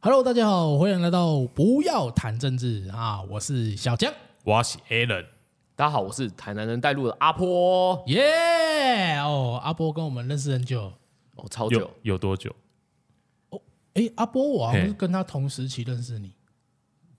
Hello，大家好，欢迎来到不要谈政治啊！我是小江，我是 Alan，大家好，我是台南人带路的阿波，耶、哦，阿波跟我们认识很久。哦，超久有，有多久？哦哎，阿波，我好像是跟他同时期认识你，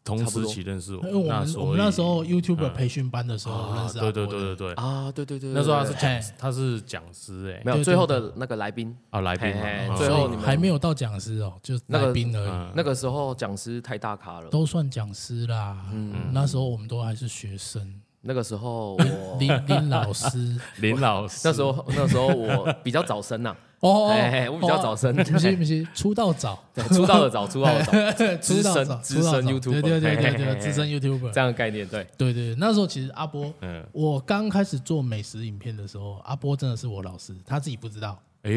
同时期认识我，因为我们我们那时候 YouTube 嗯。培训班的时候认识阿波的。对对对对对，啊，对对对，那时候他是对讲他是讲师哎，没有最后的那个来宾，啊来宾最后你们还没有到讲师哦，就是那个来宾而已，嗯那个时候讲师太大咖了，都算讲师啦。嗯。那时候我们都还是学生，那个时候我林林老师。林老师。那时候那时候我比较早生呐，哦，我比较早生。哦不是不是，出道早，对出道的早，出道的早，资深资深出道早。YouTuber 对对对对对，资深 YouTuber，这样的概念，对，对对，对那时候其实阿波，嗯。我刚开始做美食影片的时候，阿波真的是我老师，他自己不知道，哎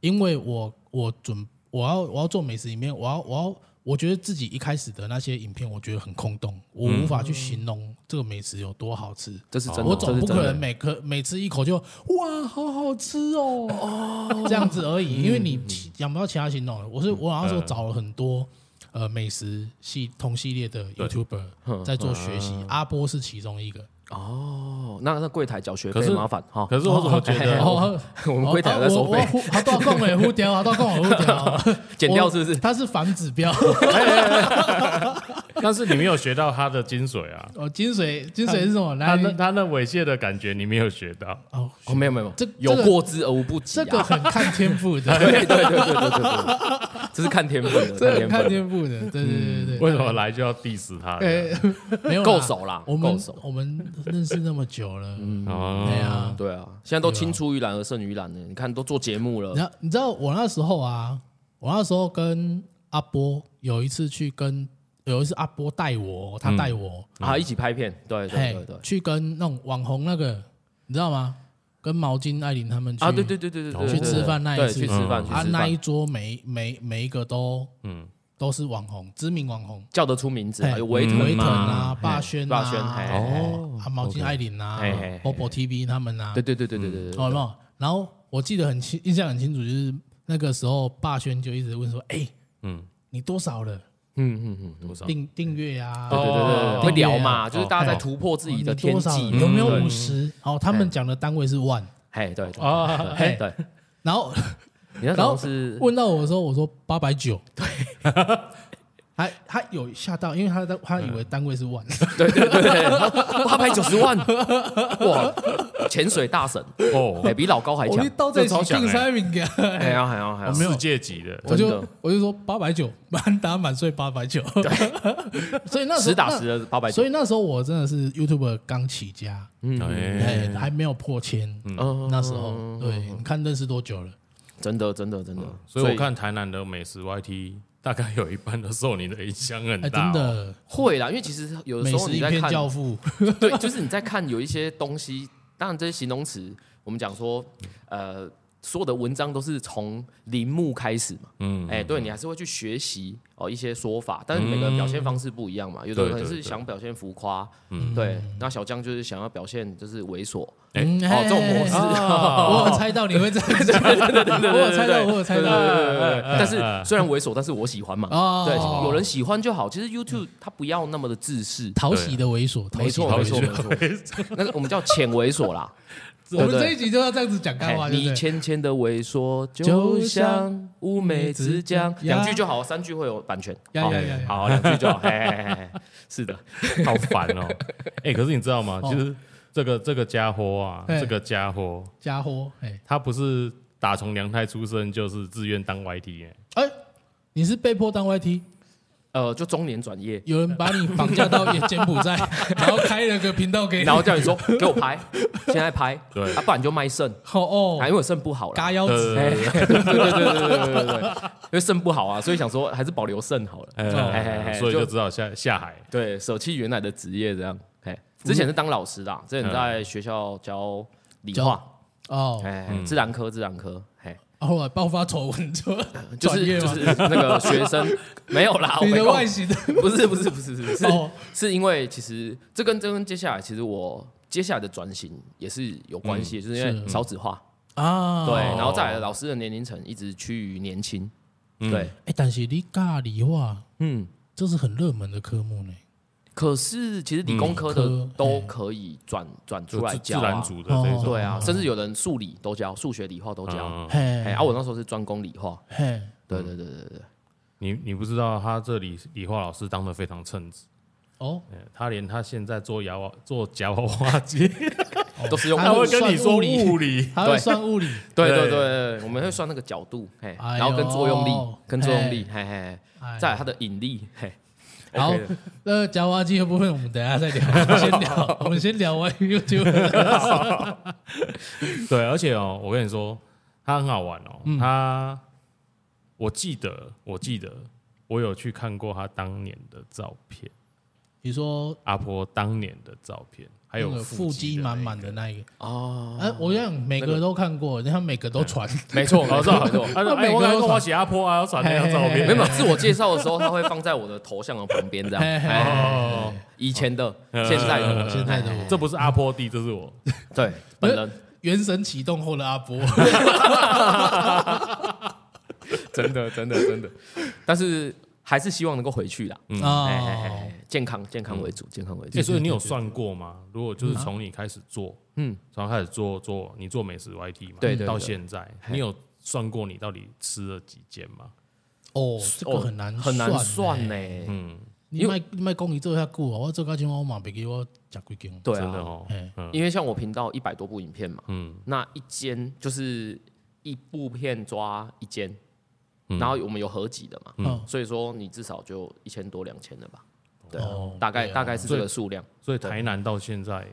因为我我准我要我要做美食影片，我要我要我觉得自己一开始的那些影片，我觉得很空洞，我无法去形容这个美食有多好吃。这是真的，我总不可能，每颗每吃一口就哇，好好吃哦，这样子而已，因为你讲不到其他形容了。我是我那时候找了很多呃美食系同系列的 YouTuber 在做学习，阿波是其中一个。哦，那那柜台缴学可是费麻烦哈，可是我怎么觉得？哦 我们柜台在收费，我我好多讲诶，呼掉，好多讲诶，呼掉，剪掉是不是？它是反指标，但是你没有学到他的精髓啊，哦，精髓精髓是什么？来，他那他那猥亵的感觉你没有学到，哦，哦，没有没有，这有过之而无不及这个啊，很看天赋的，对对对对对对对，这是看天赋的，看看天赋的，对对对对。为什么来就要 diss 他？哎，没有啦够手啦我们我们 认识那么久了，嗯。对啊。对啊，现在都青出于蓝而胜于蓝了。你看，都做节目了。你，知道你知道我那时候啊，我那时候跟阿波有一次去跟有一次阿波带我，他带我，啊，一起拍片，对对嘿对对，去跟那种网红那个，你知道吗？跟毛巾艾琳他们去啊，对对对对对对，去吃饭那一对，次去吃饭，去啊，那一，桌每每每一个都嗯，都是网红，知名网红。叫得出名字，维腾维腾啊，霸轩霸轩，哦，啊，毛巾艾琳啊，Bobo TV 他们啊，对对对对对对对，哦，然后我记得很清，印象很清楚，就是那个时候霸轩就一直问说，哎，嗯，你多少了？嗯嗯嗯，多少？订订阅啊，对对对，会聊嘛，就是大家在突破自己的天际，有没有五十？哦，他们讲的单位是万，嘿，对对对对，然后你那时然后候是问到我的时候，我说八百九，对，还他有吓到，因为他的他以为单位是万，对对对。对，八百九十万，哇，潜水大神，哦。哎，，比老高还强。我一，到这起定这超强欸。三名给，哎呀哎呀哎呀，没有世界级的，我就我就说八百九，满打满算八百九，对。所以那时候实打实的八百九。所，以那时候我真的是 YouTube 刚起家，嗯。还没有破千，嗯。那时候对，你看认识多久了？真的真的真的，所以我看台南的美食 YT 大概有一半都受你的影响很哎，大，真，的。会啦，因为其实有的时候你在看，教父，对，就是你在看有一些东西，当然这些形容词，我们讲说，呃，所有的文章都是从铃木开始嘛，嗯，哎，对你还是会去学习哦一些说法，但是每个人表现方式不一样嘛，有的人是对对对想表现浮夸，嗯对，那小江就是想要表现就是猥琐，哎嗯哦，这种模式。我有猜到你会这样讲，我有猜到，我有猜到，但是虽然猥琐，但是我喜欢嘛。哦对，有人喜欢就好。其实 YouTube 它不要那么的自视，讨喜的猥琐，讨没错，没错，没错。那个我们叫浅猥琐啦。我们对这一集就要这样子讲干话，你？浅浅的猥琐，就就像像乌梅子酱。呀两句就好，三句会有版权。好两句就好。嘿嘿嘿嘿，是的，好烦哦。哎，可是你知道吗？哦其实这个这个家伙啊，哎这个家伙家伙，哎他不是打从娘胎出生就是自愿当 YT 哎，哎，你是被迫当 YT，呃，就中年转业，有人把你绑架到柬埔寨，然后开了个频道给你，然后叫你说给我拍，现在拍，对，啊，不然就卖肾，哦哦，因为肾不好了，嘎腰子，对对对对对对，因为肾不好啊，所以想说还是保留肾好了，所以就只好下下海，对，舍弃原来的职业这样，哎，之前是当老师的，之前在学校教理化，哦，哎，自然科，自然科，后来爆发丑闻，就 就是就是那个学生没有啦，我你的外形的 不是不是不是不是是哦。是因为其实这跟这跟接下来其实我接下来的转型也是有关系，就是因为少子化，啊，对，然后再来老师的年龄层一直趋于年轻，嗯。对，哎，但是你尬理化，嗯。这是很热门的科目呢。可是其实理工科的嗯都可以转转出来教啊，自然组的这种，对啊，哦。甚至有人数理都教，数学、理化都教。嗯，嘿，哎，啊，我那时候是专攻理化，嘿，对对对对对，你你不知道他这里理化老师当的非常称职，哦，哎他连他现在做牙娃做夹娃娃机，都是用他他会跟你说物理。物理，还会算物理，对 对对。对，对我们会算那个角度，嘿，然后跟作用力，跟作用力，嘿嘿，哎再来它的引力，嘿，好那夹娃娃机的部分我们等一下再聊，我 们先聊，我们先聊完 YouTube。对，而且哦，我跟你说，他很好玩哦，嗯他我记得我记得我有去看过他当年的照片，你说阿婆当年的照片，还有腹肌的满满的那一个，哦，哎，我想每个都看过，他每个都传，没错没错。没错。他说：“哎，每个都传。我刚跟我写阿婆啊，要传那张照片。”没有自我介绍的时候，他会放在我的头像的旁边，这样。哦，以前的、现在的、现在的我。这不是阿婆弟，这是我。对本人，原神启动后的阿波，真的真的真的，但是还是希望能够回去啦。嗯哎哎哎哦，哎健康健康为主，健康为主哎，。所以你有算过吗？如果就是从你开始做，嗯，从开始做做你做美食 YT 嘛，对对对到现在，你有算过你到底吃了几间吗？哦，这个很难很难算呢。呢。嗯，你卖你卖讲你做遐久啊，我做到今晚我嘛别给我食几间。对啊，真的哦，嘿，嗯因为像我频道一百多部影片嘛，嗯，那一间就是一部片抓一间，嗯然后我们有合集的嘛，嗯，所以说你至少就一千多两千的吧？对啊哦，大概对啊。大概是这个数量。所以台南到现在，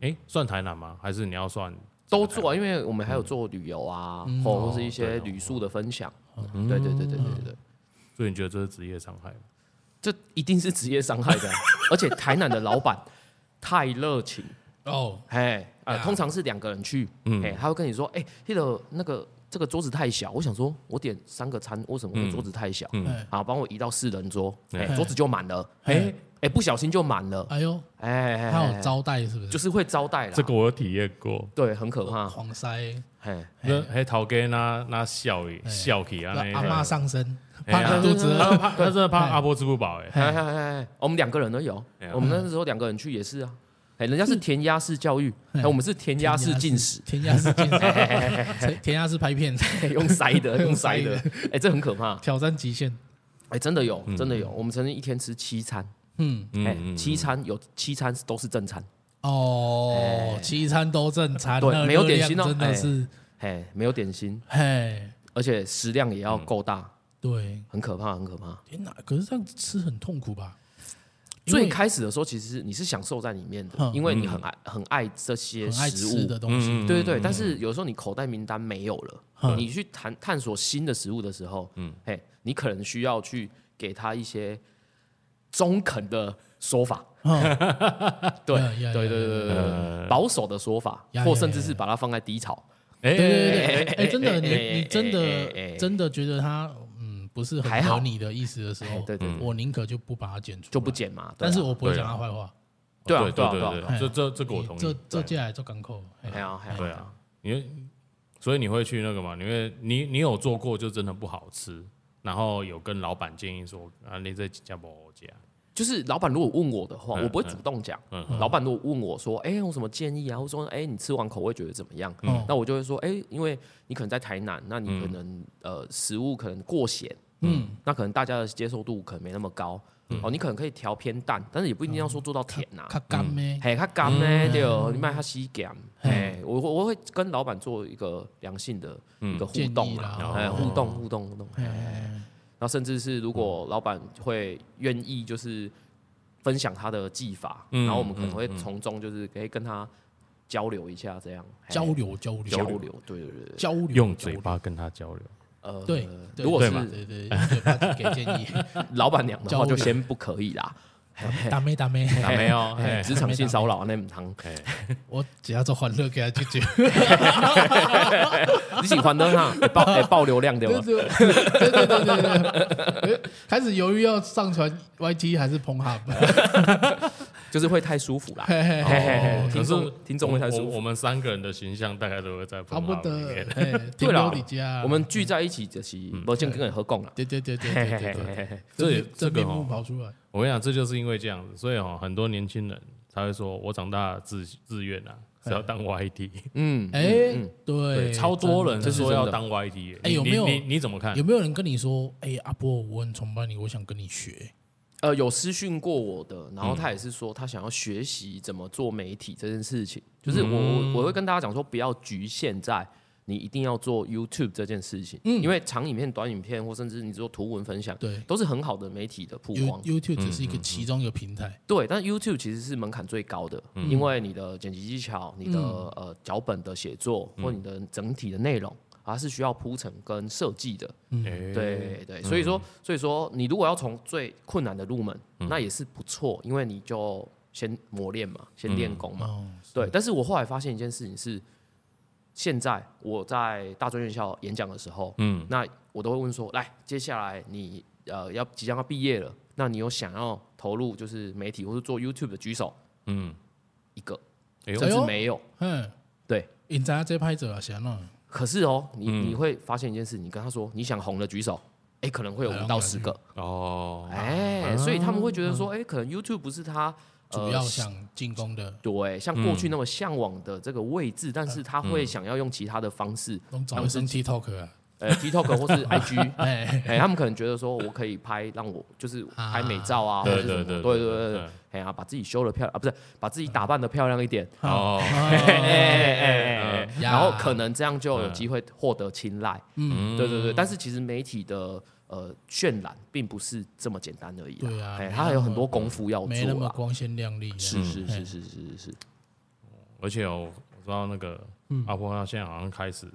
哎，算台南吗？还是你要算都做啊，因为我们还有做旅游啊，嗯。或或是一哦些旅宿的分享。嗯对对对对对对对，所以你觉得这是职业伤害吗？这一定是职业伤害的啊，而且台南的老板太热情，哦，嘿，呃，呀通常是两个人去，嗯。哎，他会跟你说，哎，那个那个这个桌子太小，我想说我点三个餐，为什么我桌子太小？嗯哎好，帮我移到四人桌，哎，哎桌子就满了，哎哎哎，不小心就满了，哎呦，哎，哎哎他有招待是不是？就是会招待啦，这个我有体验过。对，很可怕，狂塞，嘿，那还头给那那笑伊笑起啊，阿妈上身，怕肚子怕他真的怕阿波吃不饱哎。哎哎哎哎，我们两个人都有我们那时候两个人去也是啊。哎，人家是填鸭式教育，嗯哎，我们是填鸭式进食，填鸭式进食，填鸭式拍片，用塞的，用塞的，哎，这很可怕。挑战极限。哎，真的有，真的有。我们曾经一天吃七餐，嗯，哎，嗯七餐有七餐都是正餐，哦，七餐都正餐，对那没有点心哦真的是，哎，没有点心，嘿，而且食量也要够大，对，很可怕，很可怕。天哪！可是这样子吃很痛苦吧？因最开始的时候，其实你是享受在里面的，嗯因为你很爱很爱这些食物。的，东西，嗯对对对，但是有时候你口袋名单没有了，嗯。你去探探索新的食物的时候，嗯，嘿，你可能需要去给他一些中肯的说法，嗯。对对对对对保守的说法，或甚至是把它放在低潮，哎对对对哎对，哎，真的，哎你你真的真的觉得他嗯不是很还好合你的意思的时候，哎对对对，我宁可就不把它剪出，就不剪嘛，但是我不会讲他坏话。对啊对对啊对这这这个我同意。这这对接下来做港口，嘿哎呀哎呀对啊，因为所以你会去那个嘛？因为你你有做过，就真的不好吃，然后有跟老板建议说啊，你这几家不好加，就是老板如果问我的话，嗯我不会主动讲。嗯老板如果问我说：“哎、有什么建议啊？”或者说：“哎、你吃完口味觉得怎么样？”嗯那我就会说：“哎、因为你可能在台南，那你可能、呃食物可能过咸，嗯，那可能大家的接受度可能没那么高。哦，你可能可以调偏淡，但是也不一定要说做到甜呐、较干咩？嘿，它干呢，对哦，你卖它吸咸，嘿哎，我我我会跟老板做一个良性的一个互动建议啦啦，哎，哦互动互动互动，嘿然后甚至是如果老板会愿意就是分享他的技法，嗯然后我们可能会从中就是可以跟他交流一下，这样交流交流交流，对对对对，交流，用嘴巴跟他交流。呃，对，对如果是对对，用嘴巴给建议，老板娘的话就先不可以啦，打没打没，打没有？嘿嘿职场性骚扰那唔通，我只要做欢乐给他拒绝，你喜欢的哈，会爆会爆流量对对吧？对对对对对对，开始犹豫要上传 YT 还是 p o n Hub，就是会太舒服啦。嘿可是听众听众会太舒服我我们三个人的形象大概都会在差不多里面。，哎，停对啦留你家，我们聚在一起就是不见跟人合共了。对对对对这也这面目这个哦跑出来，我跟你讲，这就是因为这样子，所以哦，很多年轻人才会说，我长大自自愿啊，是要当 YT。嗯，哎，对，对，超多人这是说要当 YT。哎有没有你你你怎么看有？没有人跟你说，哎，阿波，我很崇拜你，我想跟你学？呃，有私讯过我的，然后嗯。他也是说他想要学习怎么做媒体这件事情，就是我嗯。我我会跟大家讲说，不要局限在你一定要做 YouTube 这件事情，嗯。因为长影片、短影片或甚至你做图文分享，对。都是很好的媒体的曝，You 光。YouTube 只是嗯一个其中一个平台，对，但 YouTube 其实是门槛最高的，嗯。因为你的剪辑技巧、你的、嗯。呃脚本的写作或你的整体的内容，它是需要铺陈跟设计的。哎。对对，所以说所以说你如果要从最困难的入门，那也是不错，因为你就先磨练嘛，先练功嘛。哦，对，但是我后来发现一件事情是，现在我在大专院校演讲的时候，嗯，那我都会问说，来，接下来你呃要即将要毕业了，那你有想要投入就是媒体或是做 YouTube 的举手？嗯，一个，甚哎呦。至没有。嗯，对，你知道这拍者啊，想那可是哦，你嗯。你会发现一件事，你跟他说你想红的举手，哎，可能会有五到十个，哦，哎，所以他们会觉得说，哎，可能 YouTube 不是他主要想进攻的，对像过去那么向往的这个位置，但是他会想要用其他的方式，嗯找一声 TikTok 啊，呃，TikTok 或是 IG，哎，哎，他们可能觉得说我可以拍，让我就是拍美照啊，或对者是什么，对对对对哎呀，把自己修的漂亮啊，不是把自己打扮的漂亮一点，哦，哎哎哎然后可能这样就有机会获得青睐，嗯。对对对。但是其实媒体的呃渲染并不是这么简单而已啦，对啊哎，它还有很多功夫要没那做啦。么光鲜亮丽是，是是是是是是，而且哦，我知道那个嗯。阿波他现在好像开始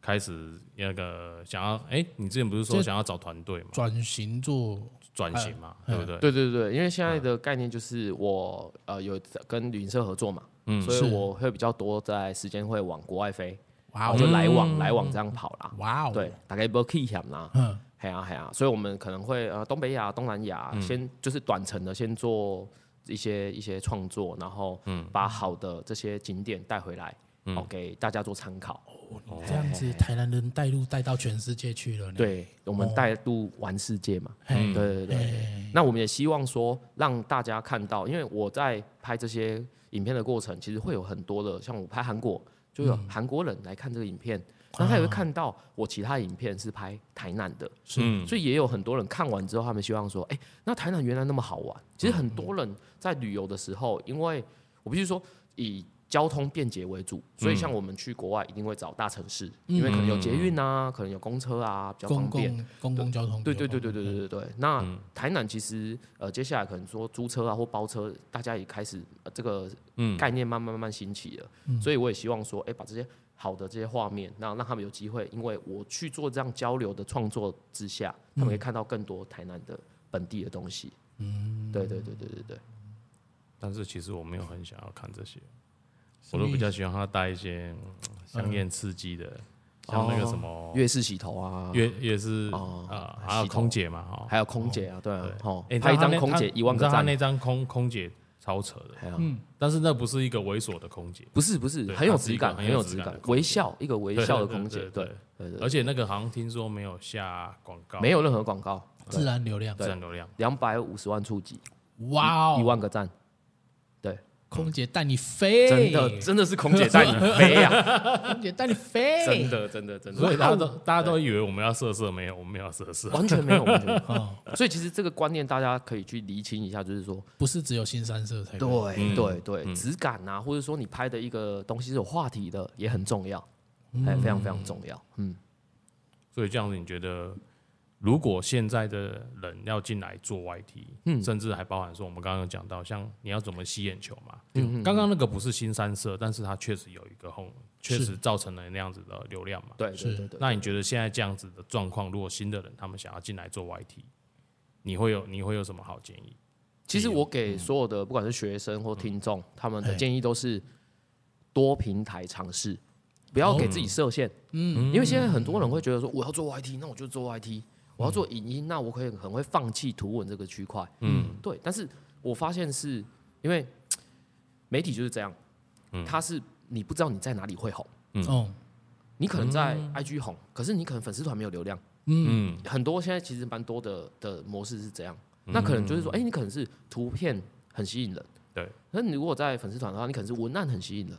开始那个想要，哎，你之前不是说想要找团队嘛，转型做转型嘛，哎对不对？对对对，因为现在的概念就是我呃有跟旅行社合作嘛，嗯。所以我会比较多在时间会往国外飞，哇哦。我就来往来往这样跑啦。哇哦，对，大概不 key 险啦，嗯，嘿啊嘿啊，所以我们可能会呃东北亚、东南亚先就是短程的先做一些一些创作，然后把好的这些景点带回来，哦给大家做参考。你这样子台南人带路带到全世界去了，对，我们带路玩世界嘛。嘿，对对对。哎那我们也希望说让大家看到，因为我在拍这些影片的过程，其实会有很多的，像我拍韩国，就有韩国人来看这个影片，那他也会看到我其他影片是拍台南的，是。嗯。所以也有很多人看完之后，他们希望说，哎、那台南原来那么好玩。其实很多人在旅游的时候，因为我必须说以交通便捷为主，所以像我们去国外一定会找大城市，因为可能有捷运啊，可能有公车啊，比较方便。共公共交通，对对对对对对对对。那台南其实呃，接下来可能说租车啊或包车，大家也开始、呃、这个嗯概念慢慢慢慢兴起了。所以我也希望说，哎、把这些好的这些画面，那让他们有机会，因为我去做这样交流的创作之下，他们可以看到更多台南的本地的东西。嗯，对对对对对对。但是其实我没有很想要看这些，我都比较喜欢他带一些嗯香艳刺激的，像那个什么月式洗头啊，月也是哦啊，还有空姐嘛，哈，还有空姐啊，对啊对，哦哎，拍一张空姐一万个赞，那张空空姐超扯的，嗯，但是那不是一个猥琐的空姐，不是不是，很有质感，很有质感微笑一个微笑的空姐，对对对对对，而且那个好像听说没有下广告，没有任何广告，自然流量，自然流量，两百五十万触及，哇哦，一万个赞，空姐带你飞，真的真的是空姐带你飞啊，空姐带你飞，真的真的真的，所以大家都大家都以为我们要色色，没有，我们没有色。色，完全没有，完全没有。哦，所以其实这个观念大家可以去厘清一下，就是说，不是只有新三色才对嗯对对，质感啊，或者说你拍的一个东西是有话题的，也很重要，哎，非常非常重要。嗯，所以这样子，你觉得如果现在的人要进来做 YT，嗯，甚至还包含说我们刚刚有讲到，像你要怎么吸眼球嘛，嗯，刚刚那个不是新三色，但是它确实有一个红，确实造成了那样子的流量嘛。对是。对对对。那你觉得现在这样子的状况，如果新的人他们想要进来做 YT，你会有你会有什么好建议？其实我给所有的不管是学生或听众，他们的哎建议都是多平台尝试，不要给自己设限。嗯，因为现在很多人会觉得说，我要做 YT，那我就做 YT；我要做影音，那我可以很会放弃图文这个区块。嗯，对。但是我发现是因为媒体就是这样，它是你不知道你在哪里会红，哦，你可能在 IG 红，可是你可能粉丝团没有流量，嗯，嗯。很多现在其实蛮多的的模式是这样，那可能就是说，哎、你可能是图片很吸引人，对，那你如果在粉丝团的话，你可能是文案很吸引人，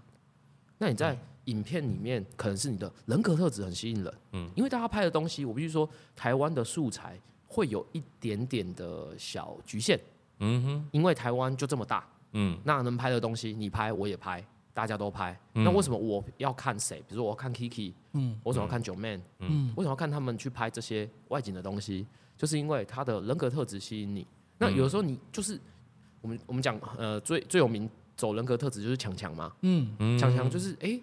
那你在影片里面可能是你的人格特质很吸引人，嗯，因为大家拍的东西，我必须说，台湾的素材会有一点点的小局限，嗯哼，因为台湾就这么大，嗯。那能拍的东西你拍我也拍，大家都拍，那为什么我要看谁？比如说我要看 Kiki，嗯，我想要看九 Man，嗯，为什么要看他们去拍这些外景的东西？就是因为他的人格特质吸引你。那有的时候你就是我们我们讲呃最最有名走人格特质就是强强嘛，嗯。嗯。强强就是哎、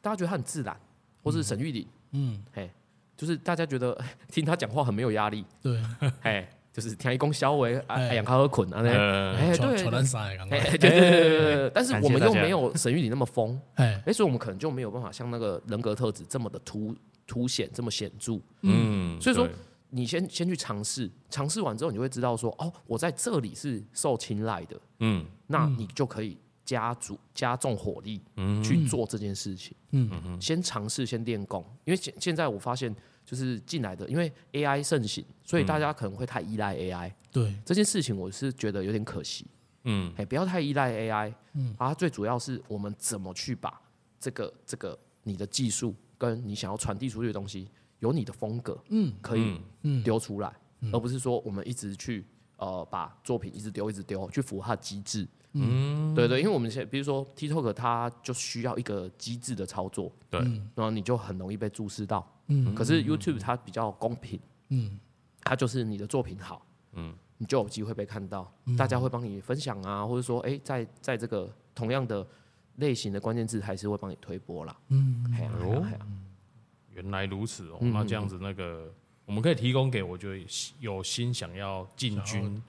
大家觉得他很自然，或是沈玉玲，嗯，嘿，就是大家觉得 听他讲话很没有压力，对，哎，就是听一公消维啊，哎。哎养康和捆啊，那呃，哎对，对对对但是我们又没有沈玉琳那么疯，哎，哎，所以我们可能就没有办法像那个人格特质这么的凸凸显，这么显著。嗯，所以说你先先去尝试，尝试完之后，你就会知道说，哦，我在这里是受青睐的，嗯。那你就可以加足加重火力去做这件事情。嗯。先尝试，先练功，因为现现在我发现就是进来的，因为 AI 盛行，所以大家可能会太依赖 AI、对，这件事情，我是觉得有点可惜。嗯。哎，不要太依赖 AI，嗯，啊，最主要是我们怎么去把这个这个你的技术跟你想要传递出去的东西，有你的风格，嗯。可以嗯。丢出来，而不是说我们一直去呃把作品一直丢一直丢，去符合它的机制。嗯，对对，因为我们现在比如说 TikTok，它就需要一个机制的操作，对，然后你就很容易被注视到。嗯。可是 YouTube 它比较公平，嗯。它就是你的作品好，嗯，你就有机会被看到，大家会帮你分享啊，或者说，哎、在在这个同样的类型的关键字，还是会帮你推播啦。嗯，嘿啊啊啊原来如此哦，嗯那这样子那个我们可以提供给我觉得有心想要进军哦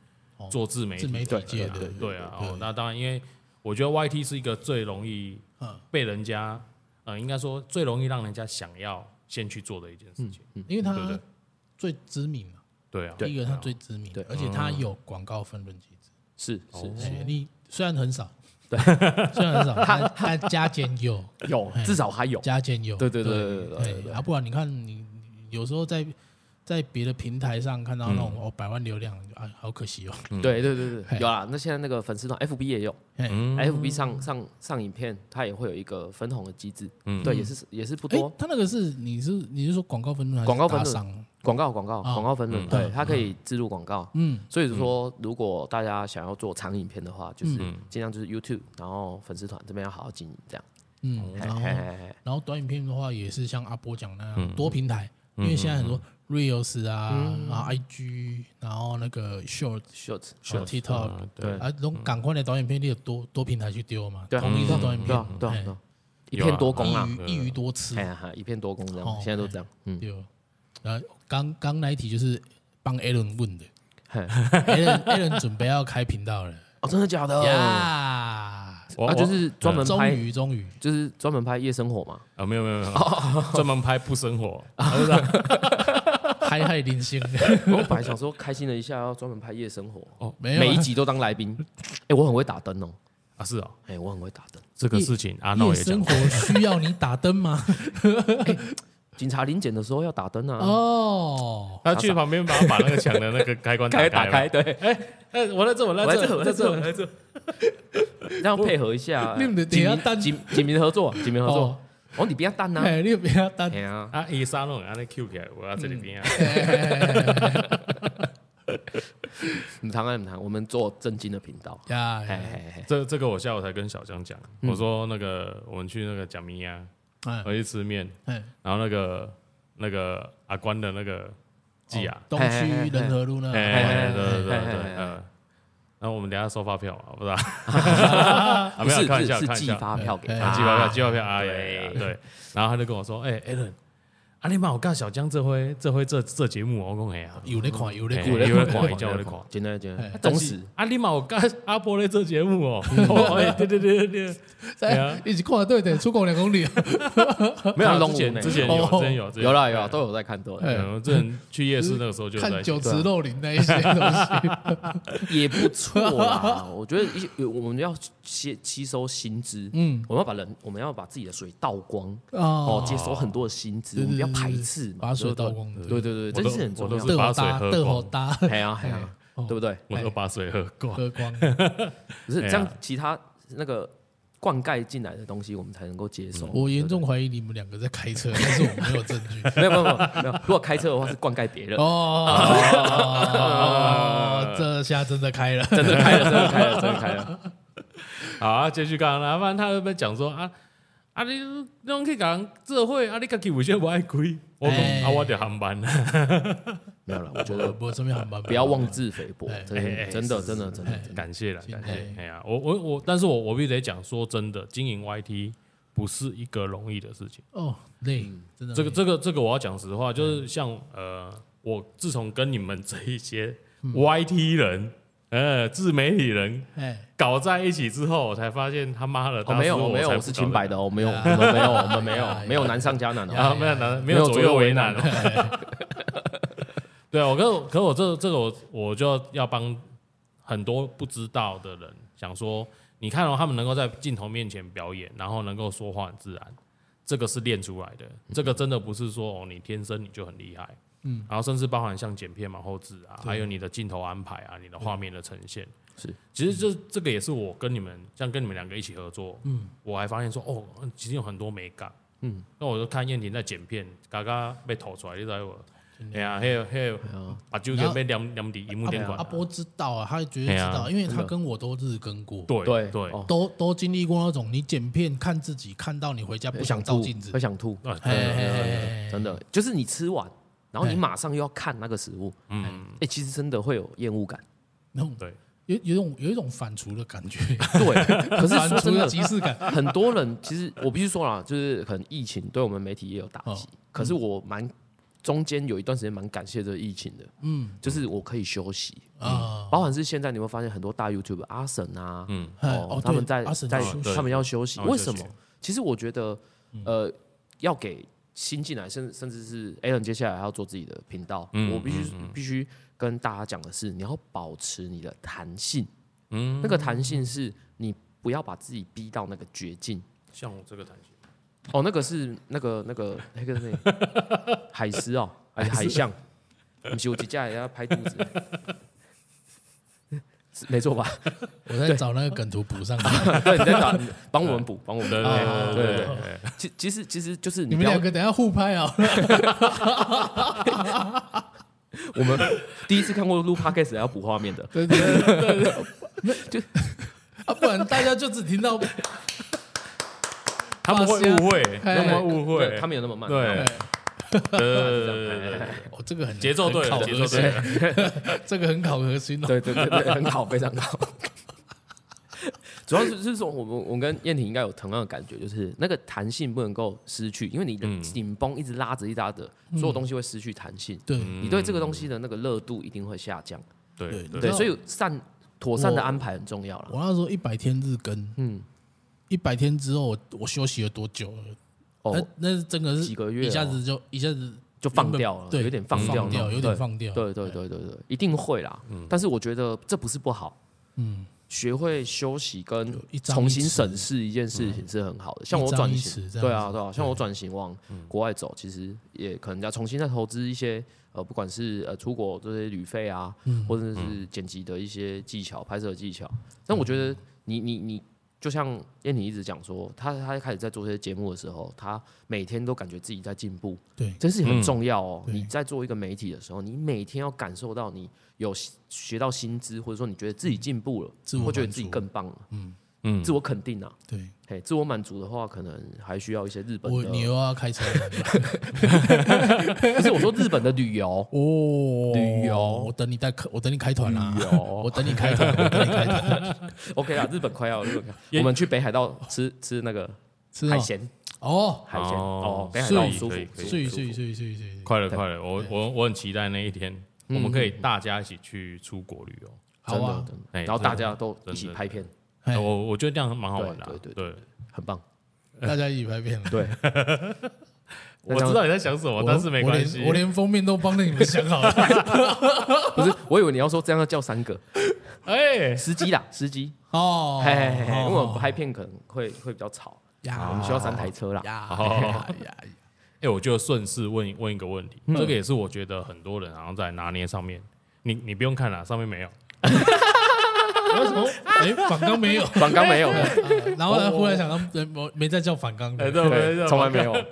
做自媒体自媒体界的，对啊，对哦，那当然，因为我觉得 YT 是一个最容易嗯。被人家，呃，应该说最容易让人家想要先去做的一件事情。因为对不对？它最知名嘛，对啊，第一个它最知名对，而且它有广告分润机制。是是哎，你虽然很少，对，虽然很少，他他加减有，有，至少还有。加减有，对对对对对对不然你看你你有时候在在别的平台上看到那种哦百万流量，啊，好可惜哦，对对对对，有啦。那现在那个粉丝团 FB 也有。哎，FB 上上上影片，它也会有一个分红的机制。对，也是也是不哎多，。他那个是你是你是说广告分润还是广告分润。打赏？广告广告哦。广告分润，对，它可以植入广告。嗯。所以说，如果大家想要做长影片的话，就是尽量就是 YouTube，然后粉丝团这边要好好经营，这样。嗯，然后嘿嘿嘿然后短影片的话也是像阿波讲那样多平台，因为现在很多 Reels 啊，然后 IG，然后那个 Short、，Short，Short TikTok 啊对，对。啊，这种赶快的导演片，你有多多平台去丢嘛？同一套导演片？对啊，对啊，哎。对啊。一片多功啊。一，鱼一鱼多吃。哎，呀，哈一片多功这哦样，现在都这样。嗯，对。然后刚刚那一题就是帮 Alan 问的。嘿，Alan Alan 准备要开频道了。哦，真的假的？呀，我啊，就是专门终拍，于终于。就是专门拍夜生活嘛。啊，没有没有没有，专门拍不生活，嗨嗨零星，我本来想说开心了一下，要专门拍夜生活，没有啊。每一集都当来宾。哎，我很会打灯哦，啊是哦，哎，我很会打灯。这个事情阿诺也讲。夜生活需要你打灯吗？警察临检的时候要打灯啊，哦，他去旁边把把那个墙的那个开关开打打开，对，哎，我在这，我在这，我在这，我在这，我我在这，在这，这样配合一下。你们的，警等一下单警警民合作，警民合作。哦。哦，你比较单呐，哎，你比较单。哎呀，啊，伊沙弄安尼 Q 起来，我要这里边啊，唔谈啊，唔谈，我们做正经的频道。呀这这个我下午才跟小江讲，嗯。我说那个我们去那个蒋明呀，哎我去吃面，哎，然后那个那个阿关的那个记啊，东区仁和路那，哎，对对对对，嗯，然后我们等下收发票嘛，不是啊？啊没有是开玩笑，开玩笑，发票给哎他，啊寄发票，寄发票，哎对。对，然后他就跟我说，哎，Alan，啊，你妈我跟小江这回这回这这节目我讲哎呀，有咧看，有咧嘿看，有咧看有咧看。真的真的。嘿忠实。啊，你妈我跟阿波咧做节目哦，对对对对对，对啊。哎，一起看对对，出国两公里，没有龙前之前有哦之前有有。啦有啦，都有在看，都有我之前去夜市那个时候就在看酒池肉林那一些东西，也不错啦。我觉得一我们要吸吸收新知，嗯，我们要把人，我们要把自己的水倒光，哦。哦，接收很多的新知，我们不要排斥嘛，把水对不对倒光的对对对，我都这是很重我都是要的。豆好把水喝，搭豆好光搭，哎呀哎呀，哦对不对？我都把水喝光。喝光，不是这样其他那个灌溉进来的东西，我们才能够接受。我严重怀疑你们两个在开车，但是我没有证据。没有没有没有没有，如果开车的话是灌溉别人，哦，这下真的开了，真的开了，真的开了，真的开了。好啊，继续讲啦，不然他会不会讲说啊啊你你拢去讲这会啊你家己为什么不爱开？我讲哎啊我得航班，没有了，我觉呃，得不这边航班不要妄自菲薄哎，真的真的真的真的哎真的。感谢了，感谢哎。哎呀，我我我，但是我我必须得讲，说真的，经营 YT 不是一个容易的事情。哦，累，真的累这个这个这个，我要讲实话，就是像呃，我自从跟你们这一些 YT 人，呃，自媒体人哎，搞在一起之后，我才发现他妈的，我，没有没有，我是清白的我，没有，我们没有，我们没有，没有难上加难啊，哦。没有难，没没有有左右为难。难。对啊，我跟我可我这这个我我就要帮很多不知道的人想说，你看哦，他们能够在镜头面前表演，然后能够说话很自然，这个是练出来的，这个真的不是说哦你天生你就很厉害，嗯，然后甚至包含像剪片嘛、后置啊，还有你的镜头安排啊、你的画面的呈现，是，其实这这个也是我跟你们像跟你们两个一起合作，嗯，我还发现说哦，其实有很多美感，嗯，那我就看燕婷在剪片，嘎嘎被投出来，你知道不？哎呀，还有还有把酒给被两两底荧幕电管阿，波知道啊，他绝对知道，因为他跟我都日更过，对对都都经历过那种你剪片看自己看到你回家不想照镜子。会，想吐，真的。就是你吃完，然后你哎。马上又要看那个食物，嗯，哎，其实真的会有厌恶感。那种对，有有一种有一种反刍的感觉，对，可是说真的，即视感，很多人其实我必须说啦，就是可能疫情对我们媒体也有打击，可是我蛮中间有一段时间蛮感谢这个疫情的，嗯。就是我可以休息。啊，包含是现在你会发现很多大 YouTube 阿神啊，嗯。哎哦，哦，他们在在要休息。对他们要休息。为什么？其实我觉得，呃，要给新进来，甚甚至是 Alan 接下来还要做自己的频道，嗯我必须必须跟大家讲的是，你要保持你的弹性，嗯那个弹性是你不要把自己逼到那个绝境。像我这个弹性，哦，那个是那个那个那个那个 海狮哦，还是海象？不是有几架也要拍肚子，是没错吧？我在找那个梗图补上去。对，你在找，帮我们补，帮我们补。对啊对对其其实其实就是你们两个等下互拍啊！我们第一次看过录 podcast 还要补画面的，对对对对对，啊，不然大家就只听到他们会误会，哎他们会误会，他们有那么慢，对对对对对对，哦，这个很节奏对了，节奏对了，这个很考核心哦。对对对对，很好，非常好。主要是就是说，我们我跟燕婷应该有同样的感觉，就是那个弹性不能够失去，因为你的紧绷一直拉着一拉着，所有东西会失去弹性，对你对这个东西的那个热度一定会下降。对对，所以善妥善的安排很重要了。我那时候一百天日更，嗯，一百天之后我我休息了多久了？哦，那那是真的是几个月哦。一下子就一下子就放掉了，对，有点放掉有点放掉。对对对对对，一定会啦。但是我觉得这不是不好，嗯，学会休息跟重新审视一件事情是很好的。像我转型对啊对啊，像我转型往国外走，其实也可能要重新再投资一些呃，不管是呃出国这些旅费啊，嗯。或者是剪辑的一些技巧、拍摄技巧。但我觉得你你你。就像燕妮一直讲说，他他开始在做这些节目的时候，他每天都感觉自己在进步，对这事情很嗯重要哦。对你在做一个媒体的时候，你每天要感受到你有学到薪资，或者说你觉得自己进步了，自我会觉得自己更棒了，嗯自我肯定啊。对，嘿，自我满足的话，可能还需要一些日本的。我你又要开车了 不是我说日本的旅游，哦，旅游。我等你带客，我等你开团啦旅，游。我等你开团，我等你开团。OK 啦，日本快要日本快要，我们去北海道吃吃那个吃哦海鲜，哦，海鲜。哦。哦，北海道可以舒服可以，可以睡舒服舒服睡睡睡睡，快了快了，我我我很期待那一天，我们可以大家一起去出国旅游。好啊，真的真的，哎然后大家都一起拍片，哎我我觉得这样蛮好玩的啊。对对对，很棒。大家一起拍片了。对，我知道你在想什么，但是没关系。我连封面都帮你们想好了。不是，我以为你要说这样要叫三个哎，司机啦，司机，哦，嘿嘿嘿，因为我们哦拍片可能会会比较吵，呀我们需要三台车啦。呀呀呀！哎，我就顺势问问一个问题，嗯这个也是我觉得很多人好像在拿捏上面，你你不用看了，上面没有。为什么？哎，反刚没有，反刚没有，啊 然后呢，忽然想到人没没再叫反刚对从来没有。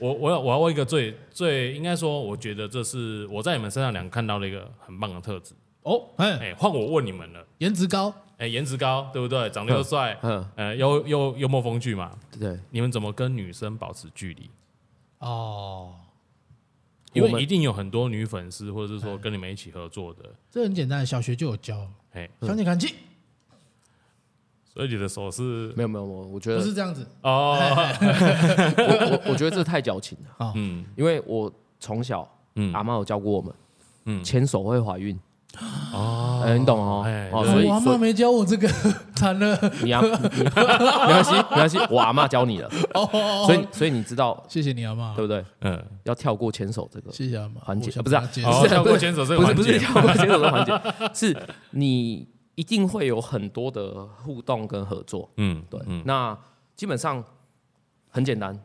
我我要我要问一个最最应该说，我觉得这是我在你们身上两个看到了一个很棒的特质。哦，哎，哎，换我问你们了。颜值高，哎，颜值高，对不对？长得又帅，嗯，呃，又又幽默风趣嘛。对，你们怎么跟女生保持距离？哦，因为一定有很多女粉丝，或者是说跟你们一起合作的。这很简单，小学就有教，哎，小姐感激，所以你的手是没有没有，我我觉得不是这样子，哦，我我我觉得这太矫情了，嗯。因为我从小嗯。阿妈有教过我们，嗯。牵手会怀孕，哦哎，你懂哦。所以我阿妈没教我这个，惨了，你阿你没关系没关系，我阿妈教你了，哦，所以所以你知道谢谢你阿妈对，不对？嗯，要跳过牵手这个谢谢阿妈，环节不是啊是跳过牵手这个不是环节，不是跳过牵手的环节，是你一定会有很多的互动跟合作。嗯，对，嗯。那基本上很简单，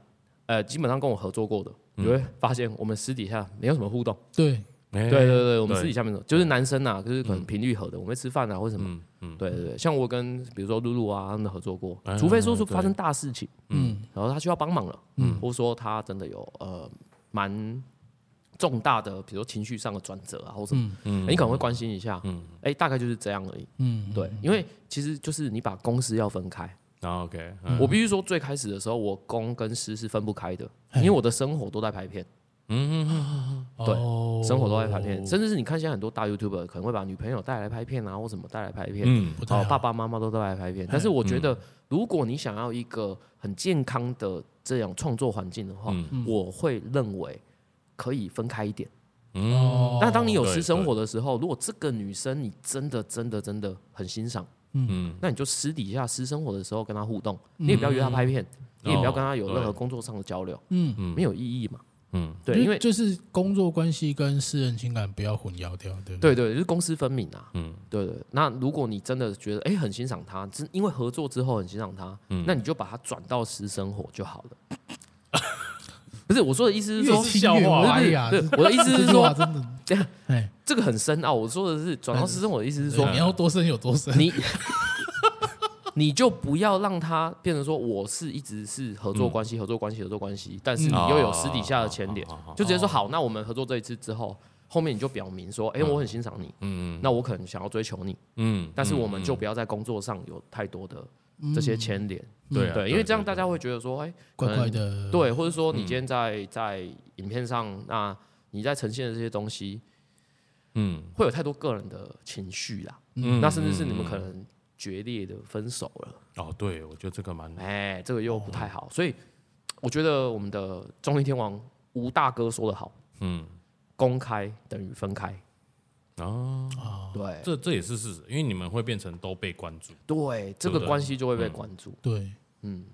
呃，基本上跟我合作过的，嗯。你会发现我们私底下没有什么互动。对，对对对对，我们私底下没有，就是男生啊，就是可能频率合的，我们会吃饭啊或什么。嗯嗯。对对对，像我跟比如说露露啊他们合作过哎，除非说是发生大事情，嗯，然后他需要帮忙了，嗯，或者说他真的有呃蛮重大的，比如说情绪上的转折啊，或什么，嗯。你可能会关心一下，嗯。哎，大概就是这样而已。嗯，对，因为其实就是你把公司要分开。OK，嗯。我必须说，最开始的时候，我公跟私是分不开的，因为我的生活都在拍片，对哦。生活都在拍片，甚至是你看现在很多大 YouTuber 可能会把女朋友带来拍片啊，或什么带来拍片，嗯哦，爸爸妈妈都带来拍片。但是我觉得，如果你想要一个很健康的这样创作环境的话，嗯。我会认为可以分开一点。嗯。哦，那当你有私生活的时候，如果这个女生你真的真的真的很欣赏，嗯。那你就私底下私生活的时候跟她互动，你也不要约她拍片，你也不要跟她有任何工作上的交流，嗯，嗯。没有意义嘛。嗯对，因为就是工作关系跟私人情感不要混淆掉，对不对对，就是公私分明啊。嗯对对，那如果你真的觉得哎、很欣赏他，只因为合作之后很欣赏他，嗯那你就把他转到私生活就好了。不是我说的意思是说，笑话歪呀，对我的意思是 说，真的，这样哎，这个很深奥。我说的是转到私生活的意思是说，你要多深有多深，你你就不要让他变成说我是一直是合作关系、合作关系、合作关系，但是你又有私底下的牵连，就直接说好，那我们合作这一次之后，后面你就表明说，哎、我很欣赏你，嗯那我可能想要追求你，嗯，但是我们就不要在工作上有太多的这些牵连，对啊对，因为这样大家会觉得说，哎、可怪能怪的，对，或者说你今天在在影片上，那你在呈现的这些东西，嗯。会有太多个人的情绪啦，嗯。那甚至是你们可能决裂的分手了。哦，对，我觉得这个蛮哎，这个又不太好，所以我觉得我们的综艺天王吴大哥说的好，嗯公开等于分开。哦，对这这也是事实，因为你们会变成都被关注，对，这个关系就会被关注。对，嗯，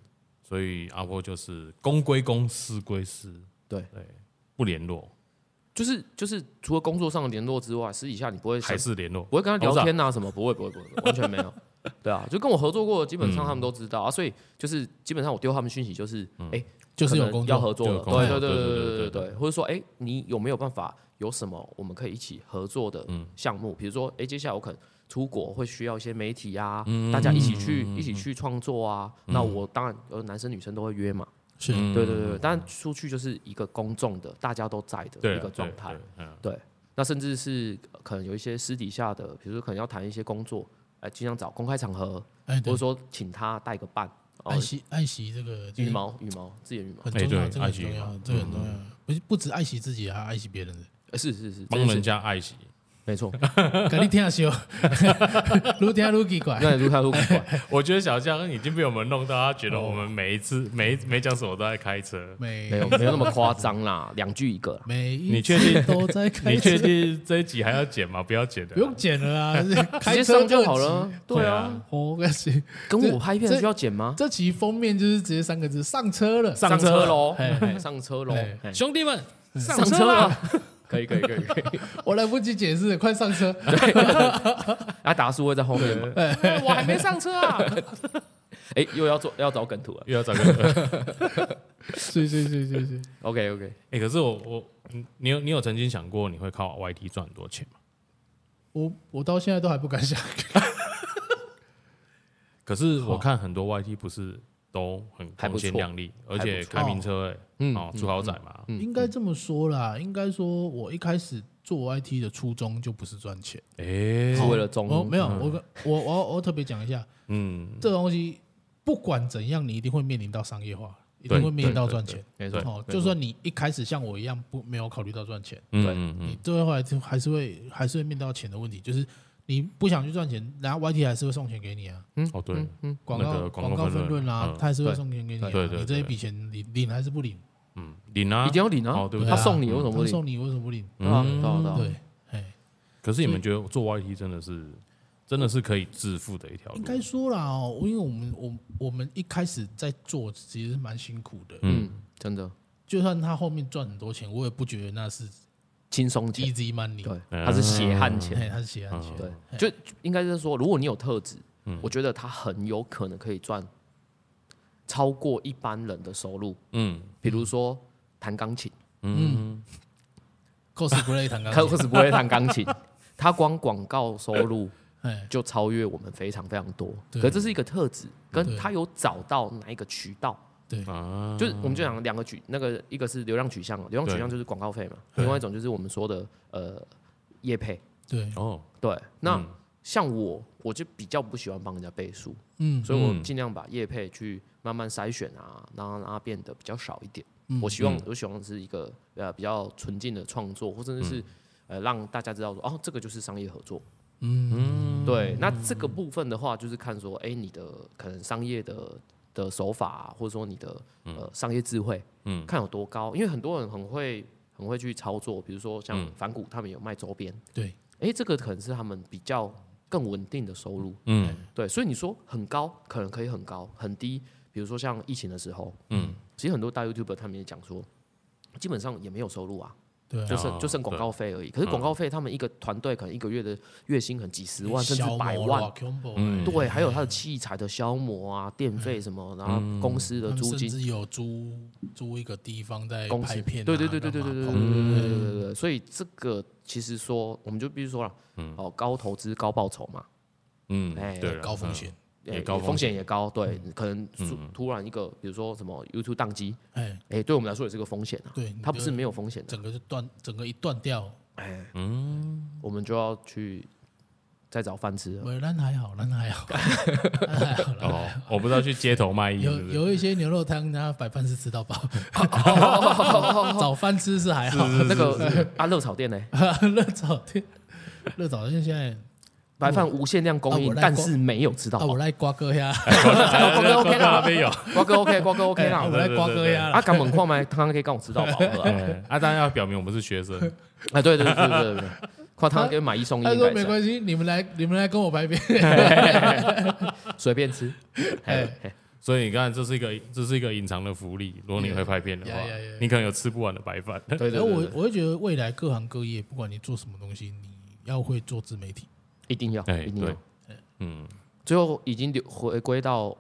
所以阿波就是公归公，私归私，对对，不联络就是就是除了工作上的联络之外，私底下你不会还是联络，不会跟他聊天啊什么，不会不会不会，完全没有。对啊，就跟我合作过的，基本上他们都知道啊，所以就是基本上我丢他们讯息就是，哎，就是有工作，要合作了，就有工作对对对对对对对对对对，或者说，哎，你有没有办法有什么我们可以一起合作的嗯项目？比如说，哎，接下来我可能出国会需要一些媒体啊，嗯大家一起去一起去创作啊。那我当然呃，男生女生都会约嘛，是。嗯对对对对，但出去就是一个公众的，大家都在的对一个状态。，对对嗯那甚至是呃可能有一些私底下的，比如说可能要谈一些工作，哎，经常找公开场合，哎，对。或者，说请他带个伴，哦爱惜爱惜这个羽毛羽毛自己的羽毛，很重要，这个很重要这个很重要，不是不止爱惜自己，还要爱惜别人是是是，帮人家爱惜，没错，跟你听笑，愈听愈奇怪。那卢卡卢奇怪，我觉得小江已经被我们弄到，他觉得我们每一次每每讲什么都在开车。没没有没有那么夸张啦，两句一个啦。每一你确定次都在开你确车？定这一集还要剪吗？不要剪的，不用剪了啊，直开车接上就好二了集。。对啊我是跟我拍片这需要剪吗？这期封面就是直接三个字：上车了。上车车喽上车喽兄弟们上上车了。了，可以可以可以可以。我来不及解释，快上车！对 啊，达叔会在后面吗？我还没上车啊！哎，又要做要找梗图了。又要找梗图是是是是是，OK OK，哎，可是我我你你有你有曾经想过你会靠 YT 赚很多钱吗？我我到现在都还不敢想。可是我看很多 YT 不是都很光鲜亮丽，而且开名车哎，嗯哦，住豪宅嘛，应该这么说啦，应该说我一开始做 IT 的初衷就不是赚钱。哎是，为了中哦，没有，我我我我特别讲一下，嗯，这东西不管怎样，你一定会面临到商业化，一定会面临到赚钱。没错哦，就算你一开始像我一样不没有考虑到赚钱，对你最后还是还是会还是会面到钱的问题，就是你不想去赚钱，然后 YT 还是会送钱给你啊，嗯？哦对，广告告广告分润啊嗯，他还是会送钱给你啊，对对对你这一笔钱领领还是不领？嗯，领啊。一定要领啊？哦，对不对？他？送你为什么不领？送你为什么不领？嗯。对啊对可是你们觉得做 YT 真的是真的是可以致富的一条路？应？该说啦哦，因为我们我我们一开始在做其实蛮辛苦的，嗯嗯，真的。就算他后面赚很多钱，我也不觉得那是轻松钱，easy money，对，嗯。他是血汗钱，嘿，他是血汗钱，对，就应该是说，如果你有特质，我觉得他很有可能可以赚超过一般人的收入，嗯。比如说弹钢琴，嗯。cosplay 弹钢他琴，或是不会弹钢琴，他 光广告收入哎，就超越我们非常非常多。可这是一个特质，跟他有找到哪一个渠道，对，啊，就是我们就讲两个取，那个一个是流量取向，流量取向就是广告费嘛，另外一种就是我们说的呃业配。对，哦，对，那嗯。像我，我就比较不喜欢帮人家背书，嗯，所以我嗯。尽量把业配去慢慢筛选啊，然后让它变得比较少一点。嗯。我希望嗯。我希望是一个呃比较纯净的创作，或者是呃让大家知道说哦，这个就是商业合作。嗯，对，那这个部分的话，就是看说，哎，你的可能商业的的手法、啊，或者说你的呃商业智慧，嗯。看有多高。因为很多人很会很会去操作，比如说像嗯。反骨，他们有卖周边，对，哎，这个可能是他们比较更稳定的收入。嗯。对，所以你说很高，可能可以很高；很低，比如说像疫情的时候，嗯。其实很多大 YouTuber 他们也讲说，基本上也没有收入啊，对啊，就剩哦就剩广告费而已。可是广告费，他们一个团队可能一个月的月薪可能几十万甚至百万。嗯。哎对，还有他的器材的消磨啊、电费什么，然后公司的租金、甚至有租租一个地方在公司拍片啊，对对对对对对对对对对对所以这个其实说，我们就必须说了，哦，高投资高报酬嘛，嗯，哎对，高风险，哎也高风风险也高，对，可能突突然一个，比如说什么 YouTube 宕机，哎，哎，对我们来说也是个风险啊，对，它不是没有风险的，整个就断，整个一断掉，哎，嗯，我们就要去再找饭吃了。喂，那还好，那还好，咱还好，我不知道去街头卖艺有有一些牛肉汤，他摆饭是吃到饱，找饭吃是还好，那个啊，热炒店呢，热炒店，热炒店现在白饭无限量供应，但是没有吃到我。来瓜哥呀，瓜哥 OK 那啦，没有，瓜哥 OK，瓜哥 OK 啦我啦。来瓜哥呀啊，，敢猛矿吗？他可以跟我吃到饱 啊，当然要表明我们是学生，啊，对对对对对对，矿 汤可以买一送一，他说没关系，你们来，你们来跟我拍片，随便吃。所以你看，这是一个这是一个隐藏的福利。如果你会拍片的话你可能有吃不完的白饭。对对对，对我会觉得未来各行各业，不管你做什么东西，你要会做自媒体。一定要，哎一定要。对。嗯，最后已经流回归到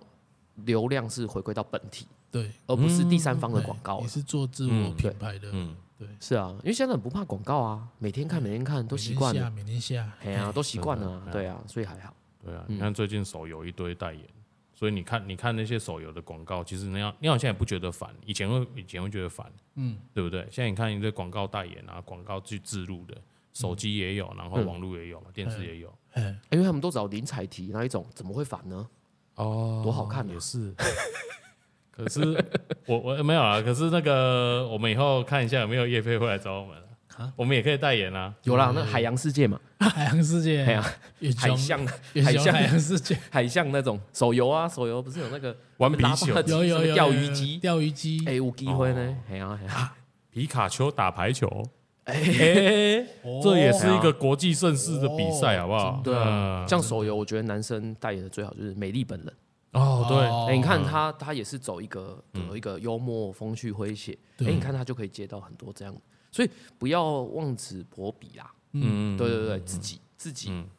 流量是回归到本体，对，而不是第三方的广告哎你。是做自我嗯品牌的，嗯，对，是啊，因为现在很不怕广告啊，每天看每天看都习惯了，每年下，哎呀，都习惯了啊真，的对啊，所以还好。对啊，嗯。你看最近手游一堆代言，所以你看你看那些手游的广告，其实那样你好像也不觉得烦，以前会以前会觉得烦，嗯，对不对？现在你看一堆广告代言啊，广告去植入的，手机也有，然后嗯。网络也有嘛，电视也有。哎，因为他们都找林彩题那一种，怎么会反呢？哦多好看啊。也是。可是我我没有啊，可是那个我们以后看一下有没有叶飞会来找我们啊。我们也可以代言啊。有啦，那海洋世界嘛，海洋世界，海洋海象海象海洋世界，海象那种手游啊，手游不是有那个玩啤酒喇叭机有有有钓鱼机？钓鱼机，哎，有机会呢，哎呀哎呀，皮卡丘打排球，哎，这也是一个国际盛世的比赛，好不好？对啊，嗯。像手游，我觉得男生代言的最好就是美丽本人。哦，对，哦。哎，你看他，他也是走一个走一个幽默、风趣、诙谐。对。哎，你看他就可以接到很多这样，所以不要妄指博比啦。嗯，对对对，自己自己嗯。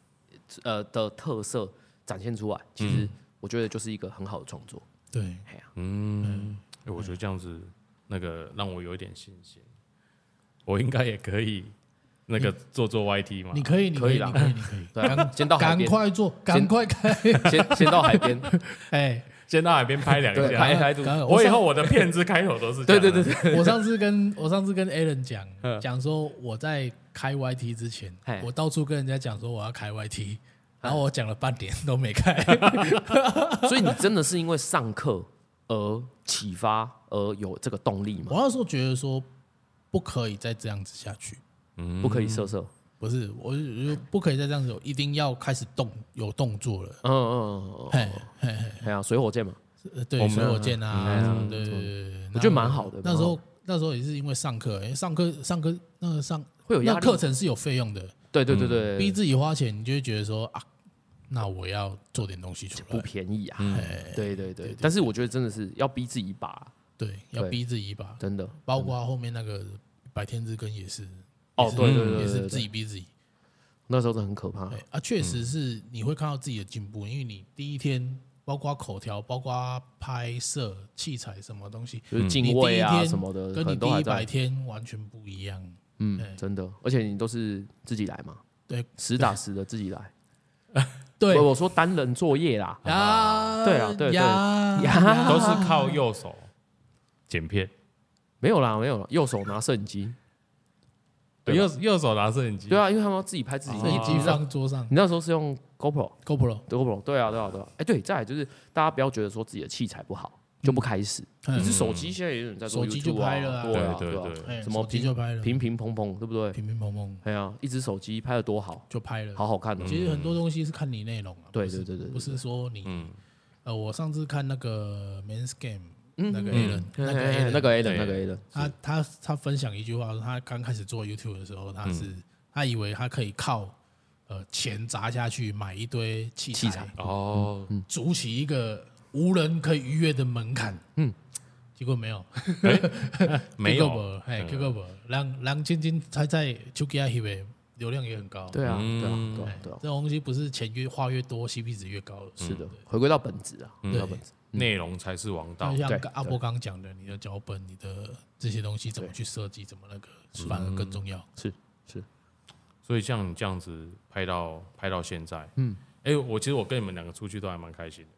呃的特色展现出来，其实我觉得就是一个很好的创作。对，哎呀，嗯，哎我觉得这样子，那个让我有一点信心，我应该也可以那个做做 YT 嘛你。可以，你可以，啦。你可以，你可以，对啊，先到海赶边，快做，赶快开，先先到海边，哎，先到海边拍两对，下。拍拍图。赶快我以后我的片子开头都是这对样的。对对对，我上次跟我上次跟 Alan 讲嗯。讲说我在开 YT 之前嘿，我到处跟人家讲说我要开 YT，然后我讲了半年都没开。所以你真的是因为上课而启发而有这个动力吗？我那时候觉得说不可以再这样子下去，嗯。不可以瘦瘦。不是，我就不可以再这样子，一定要开始动有动作了。嗯嗯嗯嘿嗯，嘿嘿，哎呀，水火箭嘛，呃对，水火箭啊，对对对我觉得蛮好的那时候那时候也是因为上课，因为上课上课那个上会有压力。课程是有费用的，对对对对，逼自己花钱，你就会觉得说啊，那我要做点东西出来。不。便宜啊。哎，对对对，但是我觉得真的是要逼自己一把，对，要逼自己一把，真的。包括后面那个白天日更也是，哦对对对，也是自己逼自己。那时候是很可怕。对啊，确实是你会看到自己的进步，因为你第一天包括口条，包括拍摄器材什么东西，就是敬畏啊你第一天什么的，跟你第一百。天完全不一样。嗯，真的，而且你都是自己来嘛，对实打实的自己来。对我我说单人作业啦，啊，对啊对对都是靠右手剪片，没有啦，没有啦，右手拿摄影机。对吧右右手拿摄影机。对啊，因为他们要自己拍自己。摄影机你你知道放桌上你那时候是用 GoPro。，GoPro，GoPro，对啊，对啊，对啊。哎，对，再来就是大家不要觉得说自己的器材不好就不开始。嗯你是手机，现在也有人在做手机就拍了啊对啊，对对啊对哎什么手机就拍了，平平碰碰，对不对？平平碰碰哎呀，一只手机拍的多好，就拍了。好好看哦。其实很多东西是看你内容啊，对不是对对对对不是说你嗯，呃，我上次看那个 Men's Game 嗯那个嗯 Alan，那个 A 的那个 A 的，他他他分享一句话，说他刚开始做 YouTube 的时候，他是、嗯。他以为他可以靠呃钱砸下去买一堆器材，器材哦，筑起一个无人可以逾越的门槛。嗯，结果没有，没有，哎，结果没，让让晶晶他在手机啊，为流量也很高。对啊，嗯。对啊，对对啊，这种东西不是钱越花越多，CP 值越高。是的，回归到本质啊，回归到本质。内容才是王道。就。像阿波刚讲的，你的脚本、你的这些东西怎么去设计，怎么那个，反而更重要。是是，所以像你这样子拍到拍到现在，嗯。嗯，哎，我其实我跟你们两个出去都还蛮开心的。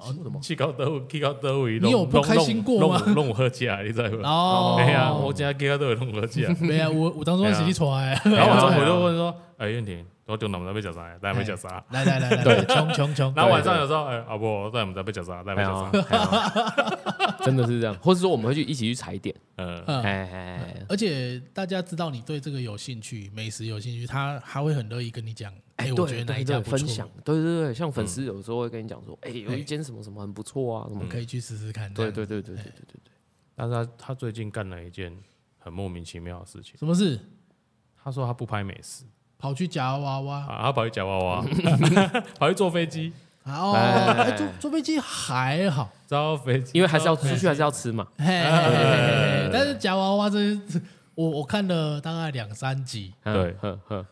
哦什么？去到德位，去到德位，你有不开心过吗？弄我喝假，你知道吗？哦，哎呀，我今天去到德位弄喝假，没有，我我当初是你出来，然后我中午就问说，哎，燕婷，我中午能不能被叫啥？大家被叫啥？来来来来，对，穷穷穷，然后晚上有时候，哎，阿伯，在我们在被叫啥？大家被哎叫呀啥？哎呀 真的是这样，或者说我们会去一起去踩点，嗯，嗯，哎而且大家知道你对这个有兴趣，美食有兴趣，他他会很乐意跟你讲，哎，我觉得哪一家不错分享，，对对对，像粉丝有时候会跟你讲说，哎，有一间什么什么很不错啊，什么，可以去试试看。对对对对对对对对，但是他他最近干了一件很莫名其妙的事情，什么事？他说他不拍美食跑去夹娃娃，啊，他跑去夹娃娃，跑去坐飞机，哦，哎。哎坐坐飞机还好，坐飞机，因为还是要出去，还是要吃嘛，嘿嘿嘿嘿嘿但是夹娃娃这，我我看了大概两三集，对呵呵，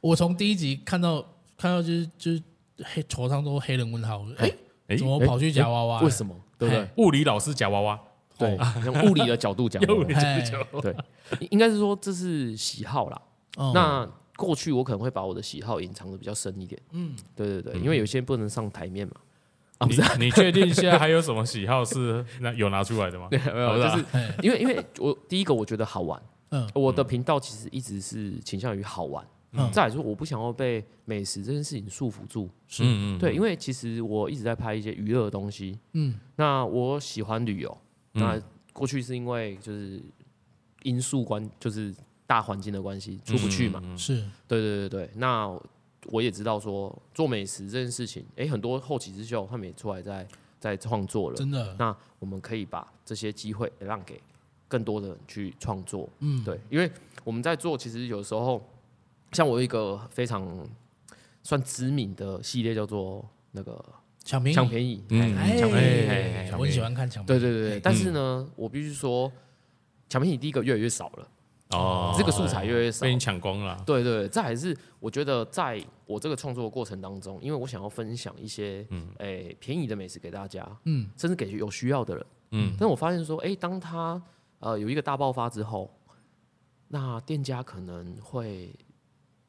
我从第一集看到看到就是就是黑头上都黑人问号，哎，哎怎么跑去夹娃娃？为什么？对不对？物理老师夹娃娃，对，用物理的角度讲，用物理嘿。角度对，应应该是说这是喜好啦。哦。那过去我可能会把我的喜好隐藏的比较深一点，嗯，对对对，因为有些不能上台面嘛。啊，不你是啊，你确定现在还有什么喜好是那有拿出来的吗？没有，就是因为因为我第一个我觉得好玩，嗯。我的频道其实一直是倾向于好玩。嗯。再来说，我不想要被美食这件事情束缚住。是。嗯。对，因为其实我一直在拍一些娱乐的东西。嗯。那我喜欢旅游，嗯。那过去是因为就是因素关，就是大环境的关系出不去嘛。嗯是对对对对，那我也知道说做美食这件事情，哎，很多后起之秀他们也出来在在创作了。真的，那我们可以把这些机会让给更多的人去创作。嗯，对，因为我们在做，其实有时候像我有一个非常算知名的系列，叫做那个抢便宜，抢便宜，抢我很喜欢看抢便宜，对对对对。但是呢，我必须说，抢便宜第一个越来越少了，哦，这个素材越来越少。被。你抢光了。对对，这还是我觉得在我这个创作的过程当中，因为我想要分享一些嗯。诶便宜的美食给大家，嗯，甚至给有需要的人。嗯。但我发现说，哎，当他呃有一个大爆发之后，那店家可能会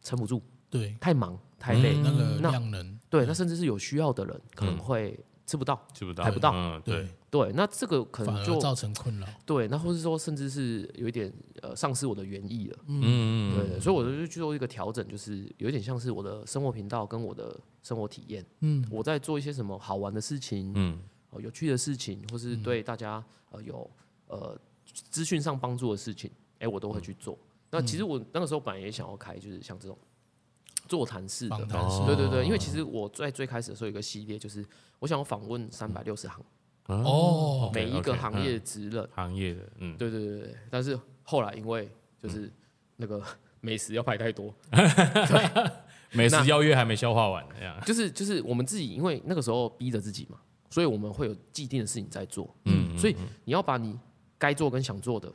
撑不住，对，太忙太累，嗯那个那量能，对，那甚至是有需要的人可能会吃不到，吃不到，排不到。嗯，对对，，那这个可能就造成困扰，对，那或是说甚至是有一点呃丧失我的原意了，嗯。对，所以我就去做一个调整，就是有一点像是我的生活频道跟我的生活体验，嗯，我在做一些什么好玩的事情，嗯。呃有趣的事情，或是对大家呃有呃资讯上帮助的事情，哎、我都会去做。那其实我那个时候本来也想要开，就是像这种座谈式的对对对，因为其实我在最开始的时候有一个系列，就是我想要访问三百六十行哦每一个行业职人，行业的，嗯，对对对对。但是后来因为就是那个 美食要排太多，美食邀约还没消化完，这样，就是就是我们自己，因为那个时候逼着自己嘛，所以我们会有既定的事情在做，嗯，所以你要把你该做跟想做的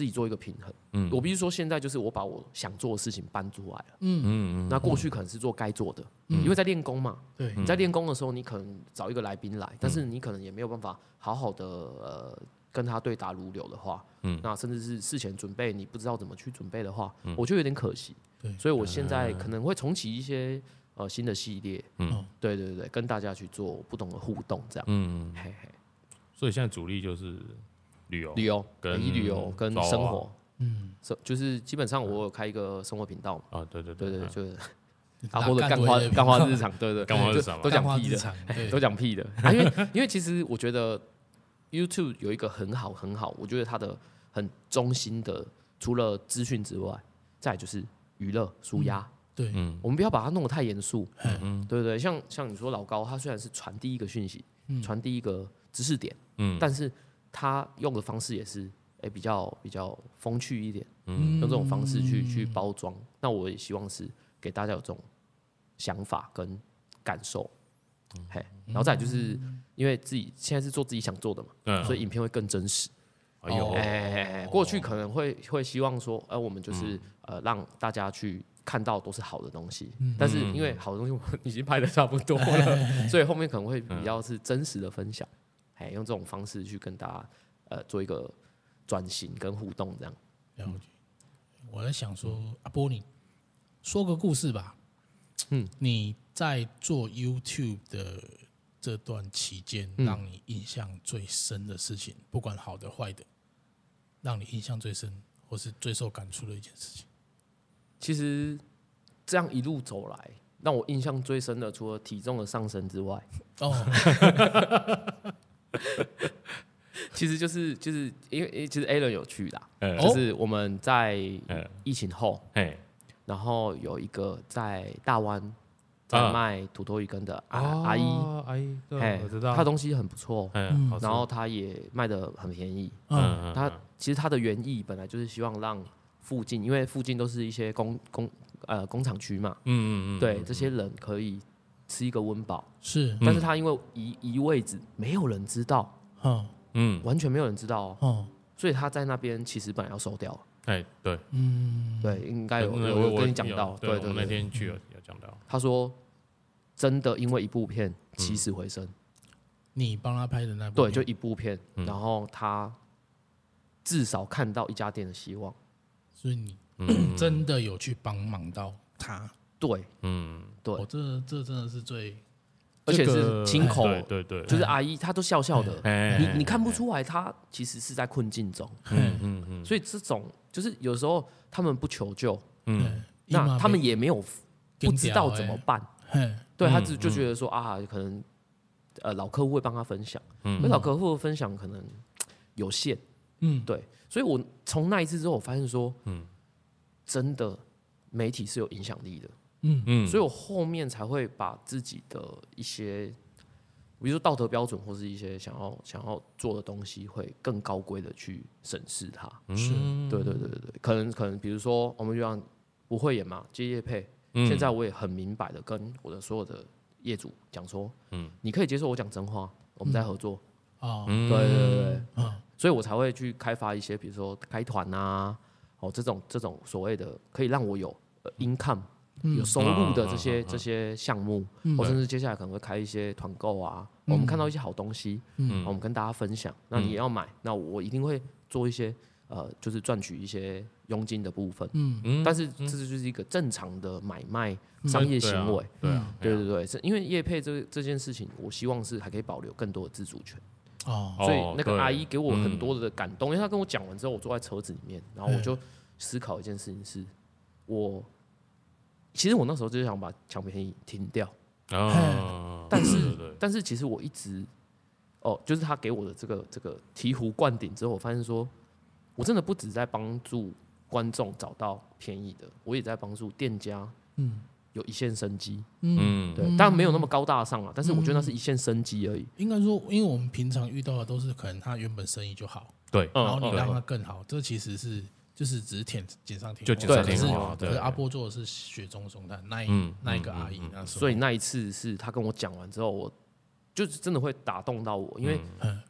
自己做一个平衡。嗯。我必须说，现在就是我把我想做的事情搬出来了。嗯，嗯嗯。那过去可能是做该做的，因为在练功嘛。对，你在练功的时候，你可能找一个来宾来，但是你可能也没有办法好好的呃跟他对答如流的话，嗯。那甚至是事前准备你不知道怎么去准备的话，我觉得有点可惜。对。所以我现在可能会重启一些呃新的系列，嗯。对对对，跟大家去做不同的互动，这样。嗯，嘿嘿，所以现在主力就是旅游，旅游、跟以旅游跟生活，嗯，是就是基本上我有开一个生活频道嘛，啊，对对对对，嗯。就是啊啊或者干花干花日常，对对，干花日常 都讲屁的，都，讲屁的，啊因为因为其实我觉得 YouTube 有一个很好很好，我觉得它的很中心的，除了资讯之外，再就是娱乐舒压。对，嗯。我们不要把它弄得太严肃，嗯对不对？像像你说老高，他虽然是传递一个讯息，嗯。传递一个知识点，嗯，但是他用的方式也是哎、比较比较风趣一点，嗯。用这种方式去去包装。那我也希望是给大家有这种想法跟感受，嘿，然后再就是因为自己现在是做自己想做的嘛，嗯，所以影片会更真实。哎呦。哦哎哎哎，过去可能会会希望说，呃，我们就是呃让大家去看到都是好的东西，但是因为好的东西我已经拍的差不多了，所以后面可能会比较是真实的分享，哎，用这种方式去跟大家呃做一个转型跟互动，这样。了解。我在想说，阿波，你说个故事吧。嗯，你在做 YouTube 的这段期间，嗯让你印象最深的事情，不管好的坏的，让你印象最深或是最受感触的一件事情。其实这样一路走来，让我印象最深的，除了体重的上升之外，哦，其实就是就是因为其实 Alan 有去啦，嗯。哦就是我们在嗯疫情后。嘿，然后有一个在大湾在啊卖土豆鱼羹的阿、姨，阿姨，对，哎我知道，她东西很不错，嗯，好吃。然后她也卖的很便宜。嗯，嗯，她其实她的原意本来就是希望让附近，因为附近都是一些工工呃工厂区嘛，嗯嗯嗯，对这些人可以吃一个温饱。是，但是他因为移移位置，没有人知道，嗯嗯，完全没有人知道哦，哦，所以他在那边其实本来要收掉。哎，对，嗯，对，应该有跟你讲到，对我们那对对对。天去有有讲到，他说，真的因为一部片起死回生。你帮他拍的那部对，就一部片，嗯然后他至少看到一家店的希望。所以你嗯真的有去帮忙到他。对，嗯，对。哦，这这真的是最而且是亲口，对对对，就是阿姨她都笑笑的，哎你你看不出来她其实是在困境中。嗯嗯嗯。所以这种就是有时候他们不求救，嗯，那他们也没有不知道怎么办。嘿，对他嗯只就觉得说啊，可能呃老客户会帮他分享，嗯可老客户的分享可能有限。嗯，对，所以我从那一次之后，我发现说，嗯。真的媒体是有影响力的，嗯。嗯，所以我后面才会把自己的一些，比如说道德标准或是一些想要想要做的东西，会更高规的去审视它。是。对对对对对，可能可能比如说我们就像不会演嘛，接业配，现在我也很明白的跟我的所有的业主讲说，嗯，你可以接受我讲真话，我们再合作。哦，对对对所以我才会去开发一些，比如说开团啊，哦这种这种所谓的可以让我有呃 income 有收入的这些这些项目，或甚至接下来可能会开一些团购啊，我们看到一些好东西，嗯，我们跟大家分享，那你也要买，那我一定会做一些呃，就是赚取一些佣金的部分，嗯。但是这就是一个正常的买卖商业行为，对啊，对对对，是因为叶配这这件事情，我希望是还可以保留更多的自主权。哦，所以那个阿姨给我很多的感动，因为她跟我讲完之后，我坐在车子里面，然后我就思考一件事情是，我其实我那时候就是想把抢便宜停掉，哦，但是对对对。但是其实我一直哦，就是他给我的这个这个醍醐灌顶之后，我发现说，我真的不止在帮助观众找到便宜的，我也在帮助店家嗯。有一线生机。嗯，对，当然没有那么高大上啊，但是我觉得那是一线生机而已。应该说，因为我们平常遇到的都是可能他原本生意就好，对，嗯然后你让嗯。他更好，这其实是就是只是舔锦上添就花，锦上添可是花对可是阿波做的是雪中送炭，那一嗯那一个阿姨那时候，所以那一次是他跟我讲完之后，我就是真的会打动到我，因为、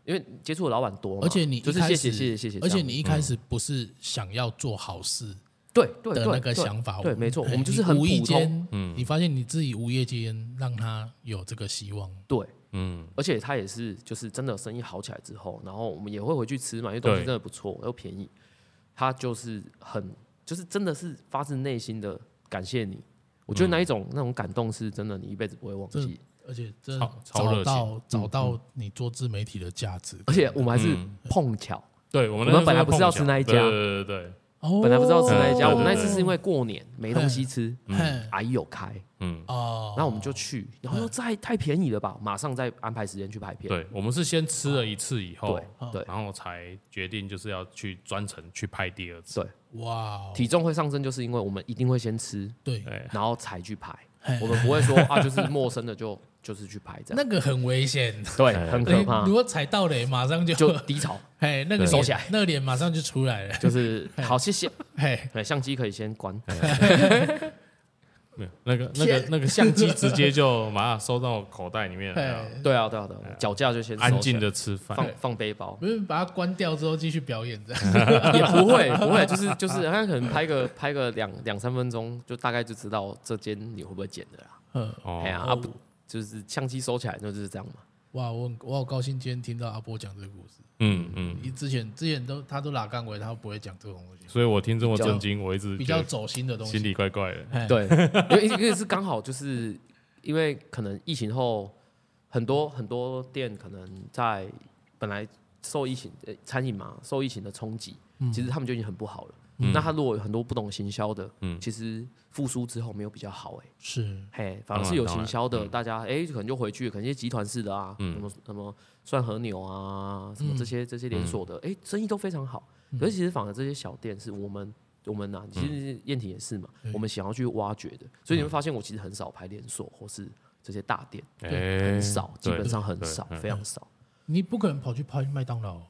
因为接触的老板多嘛，而且你就是谢谢谢谢谢谢，而且你一开始不是想要做好事对对对的那个想法，对，没错，我们就是很无意间，你发现你自己无意间让他有这个希望，对，嗯，而且他也是就是真的生意好起来之后，然后我们也会回去吃嘛，因为东西真的不错又便宜，他就是很就是真的是发自内心的感谢你，我觉得那一种、那种感动是真的你一辈子不会忘记，而且真超的超热情找到找到你做自媒体的价值，而且我们还是碰巧。对我们我们本来不是要吃那一家对对对对，哦本来不知道吃哪一家，我们那一次是因为过年没东西吃，嘿阿姨有开，嗯，哦，然后我们就去，然后又再太便宜了吧，马上再安排时间去拍片。对，我们是先吃了一次以后对，对。然后才决定就是要去专程去拍第二次，对，哇哦，体重会上升，就是因为我们一定会先吃，对，然后才去拍。我们不会说啊，就是陌生的就就是去拍这样，那个很危险，对，很可怕。如，果踩到雷，马上就就低潮，哎，那个收起来。那个脸马上就出来了，就是 好，谢谢。哎，对，相机可以先关，没有那个那个那个相机直接就马上收到口袋里面，对啊，对啊，对啊，脚架就先安静的吃饭，放放背包，不是把它关掉之后继续表演这样，也不会不会，就是就是，他可能拍个拍个两两三分钟，就大概就知道这间你会不会剪的啦。嗯，哦。哎呀，啊不，就是相机收起来，那就是这样嘛。哇，我很我好高兴今天听到阿波讲这个故事，嗯嗯，你之前之前都他都拉杠尾，他不会讲这种东西，所以我听这么震惊，我一直比较走心的东西，心里怪怪的，对，因为因为是刚好就是因为可能疫情后，很多很多店可能在本来受疫情呃餐饮嘛受疫情的冲击，其实他们就已经很不好了。那他如果有很多不懂行销的，嗯。其实复苏之后没有比较好哎、是，嘿，反而是有行销的，大家哎、可能就回去，可能一些集团式的啊，什么什么涮和牛啊，什么这些这些连锁的，哎、生意都非常好。可是其实反而这些小店是我们我们呐、其实燕婷也是嘛，我们想要去挖掘的。所以你会发现，我其实很少拍连锁或是这些大店，哎，很少，基本上很少，嗯非常少。你不可能跑去拍麦当劳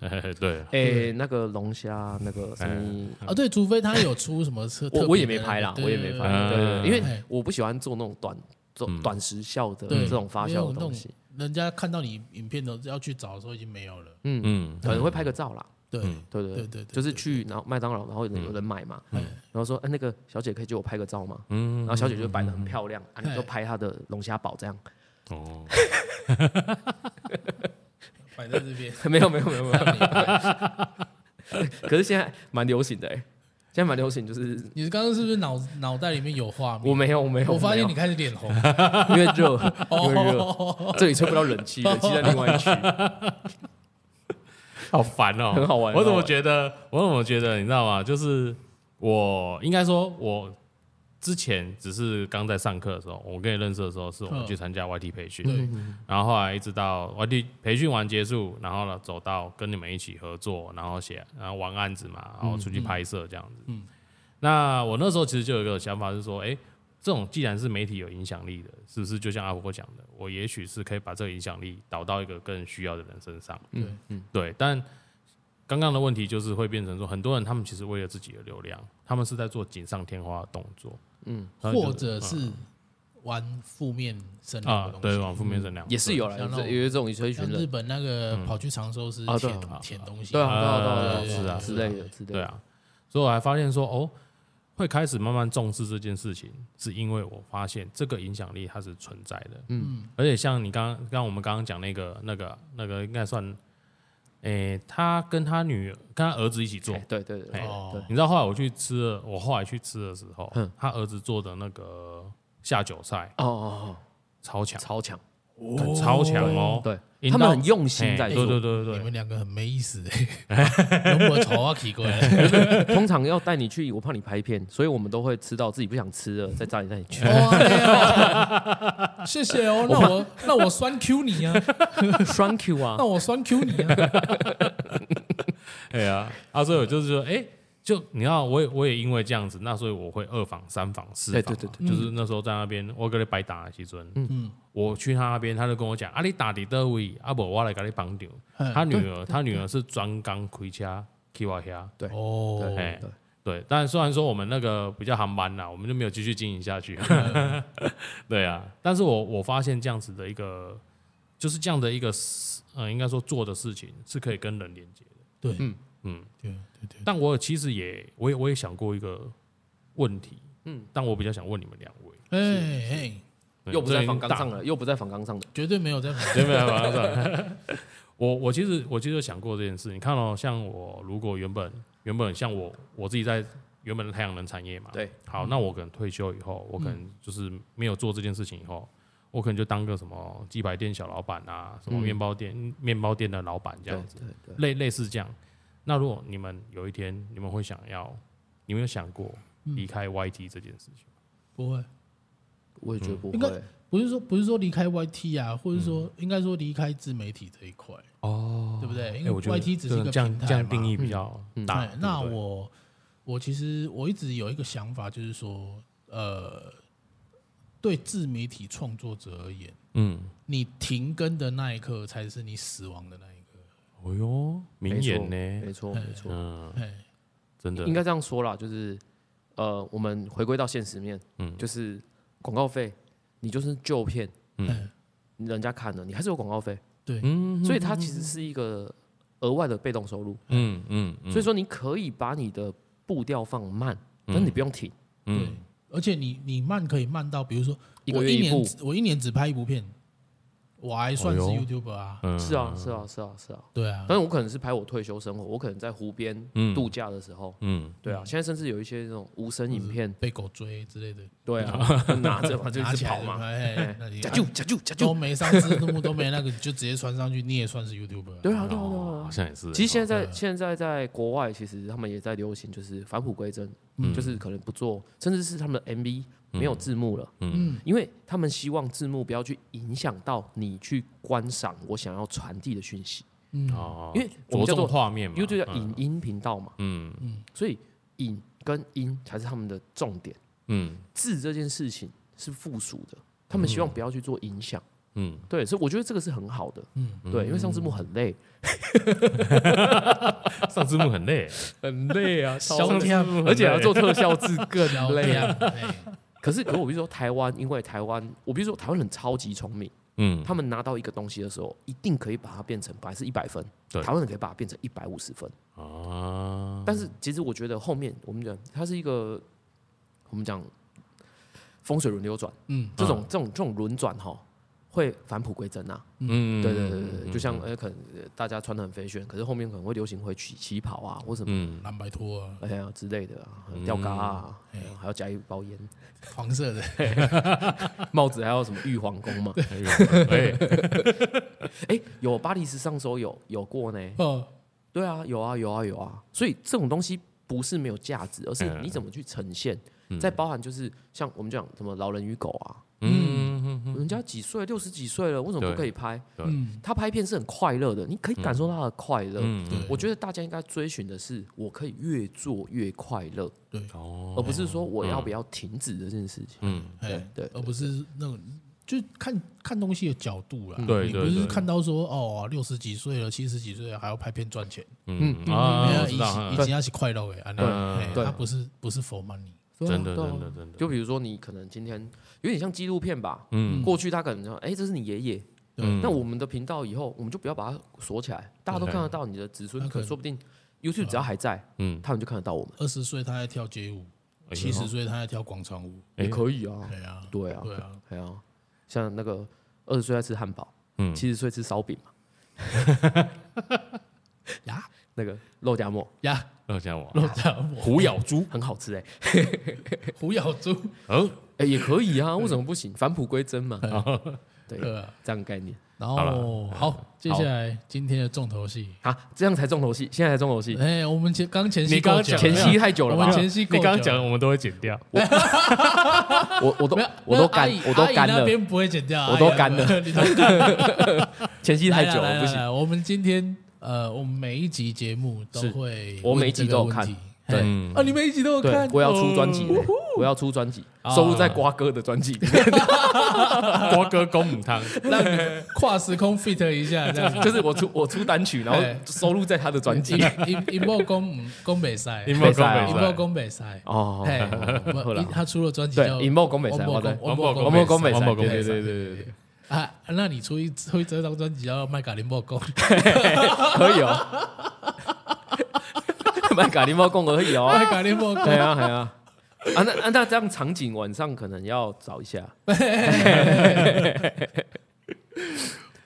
哎 对，哎，那个龙虾，那个什么。啊，对，除非他有出什么车，我我也没拍啦，我也没拍，嗯对对，因为哎。我不喜欢做那种短、做嗯。短时效的对这种发酵的东西。人家看到你影片的要去找的时候已经没有了，嗯，嗯，可能会拍个照啦，对嗯。对对对对对，就是去然后麦当劳，然后有人有人买嘛，然后说，哎，那个小姐可以借我拍个照吗？嗯然后小姐就摆的很漂亮，啊，你就拍她的龙虾堡这样。哦，摆在这边，没有没有没有没有，可是现在蛮流行的哎，现在蛮流行，就是你刚刚是不是脑脑袋里面有画面？我没有我没有，我发现你开始脸红，因为热，因为热，哦，这里吹不到冷气，冷气在另外一区，好烦哦，很好玩我怎么觉得？我怎么觉得？你知道吗？就是我应该说，我之前只是刚在上课的时候，我跟你认识的时候，是我们嗯。去参加 YT 培训，对，然后后来一直到 YT 培训完结束，然后呢走到跟你们一起合作，然后写，然后玩案子嘛，然后出去拍摄这样子。嗯那我那时候其实就有一个想法是说，哎，这种既然是媒体有影响力的，是不是就像阿伯讲的，我也许是可以把这个影响力导到一个更需要的人身上？嗯，嗯对，但刚刚的问题就是会变成说，很多人他们其实为了自己的流量，他们是在做锦上添花的动作，嗯，或者是玩负面声量的，东啊对，西。往负面声量也是有了，有像那种一群像日，本那个跑去长寿司啊对舔啊舔东西，对啊，对啊，对啊，呃对啊是啊之类的之类的，对啊，所以我还发现说，哦，会开始慢慢重视这件事情，是因为我发现这个影响力它是存在的，嗯，而且像你刚刚我们刚刚讲那个、那个、那个，应该算，诶、他跟他女儿、跟他儿子一起做。哎，对对对你知道后来我去吃了，我后来去吃的时候嗯，他儿子做的那个下酒菜哦哦哦，超强，超强，很超强哦，对，他们很用心在做。对对做，对对。对，你们两个很没意思哎，有没丑啊？奇怪，通常要带你去，我怕你拍片，所以我们都会吃到自己不想吃的，再带你带你去。谢谢哦，那我那我酸 Q 你啊，双 Q 啊。那，我酸 Q 你啊，哎呀，啊，所以我就是说，哎、就你看，我也我也因为这样子，那所以我会二访、三访、四访嘛，对对对就是那时候在那边，我跟你白打的时阵，嗯，我去他那边，他就跟我讲，啊，你打伫倒位，啊，不，我来给你帮场。嗯。他女儿，他女儿是专刚开车去我遐，哦，哎对，对，但虽然说我们那个比较航班啦，我们就没有继续经营下去，对啊，但是我我发现这样子的一个，就是这样的一个，呃，应该说做的事情是可以跟人连接的，对，嗯嗯。对对对，但我其实也，我也我也想过一个问题，嗯嗯，但我比较想问你们两位，哎哎，又不在这已经大仿纲上了，又不在房纲上的。绝对没有在对没有马上上。我我其实我其实有想过这件事，你看哦，像我如果原本原本像我我自己在原本的太阳能产业嘛，对，好，那我可能退休以后，我可能就是没有做这件事情以后，我可能就当个什么鸡排店小老板啊，什么嗯面包店、面包店的老板这样子，类类似这样。那如果你们有一天你们会想要，你们有想过离开 YT 这件事情？不会，我也觉得不应该会。不是说不是说离开 YT 啊，或者说应该说离开自媒体这一块，哦对不对？因为哎我觉得 YT 只是一个这样平台嘛这样定义比较嗯大哎。那对不对我我其实我一直有一个想法，就是说，呃，对自媒体创作者而言，嗯，你停更的那一刻才是你死亡的那一刻。哦哟，名言呢？没错没错，嗯，哎，真的。应该这样说啦，就是呃，我们回归到现实面，嗯。就是广告费，你就是旧片，嗯。哎人家看了，你还是有广告费，对，嗯所以它其实是一个额外的被动收入。嗯嗯，嗯。所以说，你可以把你的步调放慢，嗯。但你不用停，对。嗯，而且你你慢可以慢到，比如说我月一部。一年我一年只拍一部片，我还算是 YouTuber 啊，嗯。是啊，是啊，是啊，是啊。对啊，但是我可能是拍我退休生活，我可能在湖边嗯。度假的时候，嗯。对啊。现在甚至有一些这种无声影片，被狗追之类的，对啊，就拿着嘛，就一拿起来直跑嘛，哎，那你加就加就加都就。没上字幕都没那个，就直接传上去，你也算是 YouTuber 对啊，对啊，对哦，啊。好。像也是。其实现在对啊。在现在在国外，其实他们也在流行，就是返璞归真，嗯。就是可能不做，甚至是他们的 MV 没有字幕了，嗯，因为他们希望字幕不要去影响到你去观赏我想要传递的讯息，嗯，哦，因为我着重们叫做画面嘛 YouTube 叫嗯影音频道嘛，嗯嗯所以影跟音才是他们的重点。嗯字这件事情是附属的，他们希望不要去做影响。嗯，对，所以我觉得这个是很好的。嗯对，因为上字幕很累，上字幕很累，很累啊，消超天而且还要做特效字更小累。亮，哎可是，可是我比如说台湾，因为台湾，我比如说台湾人超级聪明，嗯，他们拿到一个东西的时候，一定可以把它变成本来是一百分，对。台湾人可以把它变成一百五十分。啊，但是其实我觉得后面我们讲它是一个，我们讲风水轮流转，嗯。这种这种这种轮转哈，会返璞归真啊。嗯，对对对对对，就像嗯呃，可能呃大家穿的很飞炫，可是后面可能会流行回旗旗袍啊，或什么嗯。蓝白拖啊，哎呀之类的啊，吊嘎啊，还要加一包烟，黄色的，帽子还有什么玉皇宫嘛？哎，哎，有巴黎时尚周有有过呢，哦，对啊，有啊有啊有啊，所以这种东西不是没有价值，而是嗯你怎么去呈现，嗯。再包含就是像我们讲什么老人与狗啊，嗯人家几岁，六十几岁了，为什么不可以拍？嗯，他拍片是很快乐的，你可以感受到他的快乐。嗯我觉得大家应该追寻的是，我可以越做越快乐，对，哦。而不是说我要不要停止这件事情。嗯，对，对。而不是那种。就看看东西的角度啦，对你不是看到说哦，六十几岁了，七十几岁了还要拍片赚钱，嗯嗯以我知道，嗯。以前要是快乐哎，对对。他不是不是 for money，真的真的真的，就比如说你可能今天有点像纪录片吧，嗯。过去他可能说，哎，这是你爷爷，嗯。那我们的频道以后我们就不要把它锁起来，大家都看得到你的子孙，那可能说不定 YouTube 只要还在，嗯，他们就看得到我们，二十岁他在跳街舞，哎七十岁他在跳广场舞，哎。也可以啊，对啊，对啊，对啊，对啊，像那个二十岁在吃汉堡，嗯。七十岁吃烧饼嘛，呀。那个肉夹馍。呀，肉夹馍，肉夹馍，虎咬猪，很好吃哎，虎咬猪，嗯，哎也可以啊，为什么不行？返璞归真嘛，对。这样概念。然好后好，接下来今天的重头戏，啊，这样才重头戏，现在才重头戏，哎，我们前刚前戏你刚前戏太久了吧？我们？前戏你刚刚讲我们都会剪掉，我我都没有我都干我都干了，那边不会剪掉，我都干了。前戏太久了不行。我们今天呃，我们每一集节目都是会我每一集都有看对。嗯。啊，你每一集都有看，，我要出专辑我要出专辑，啊。收录在瓜哥的专辑。里面，瓜哥公母汤，让你跨时空 fit 一下，这样子。就是我出我出单曲，然后哎收录在他的专辑。一一波公公北赛，一波公北赛，公北赛，哦，他出了专辑对叫，银幕宫北赛，王伯我对，公，王伯王伯公北赛，王伯公对北赛对对对对，啊，那你出一出一这张专辑叫麦卡林波公，可以哦。卖咖喱猫贡可以哦。麦卡林波公对，啊，对啊。啊，那啊那这样场景晚上可能要找一下。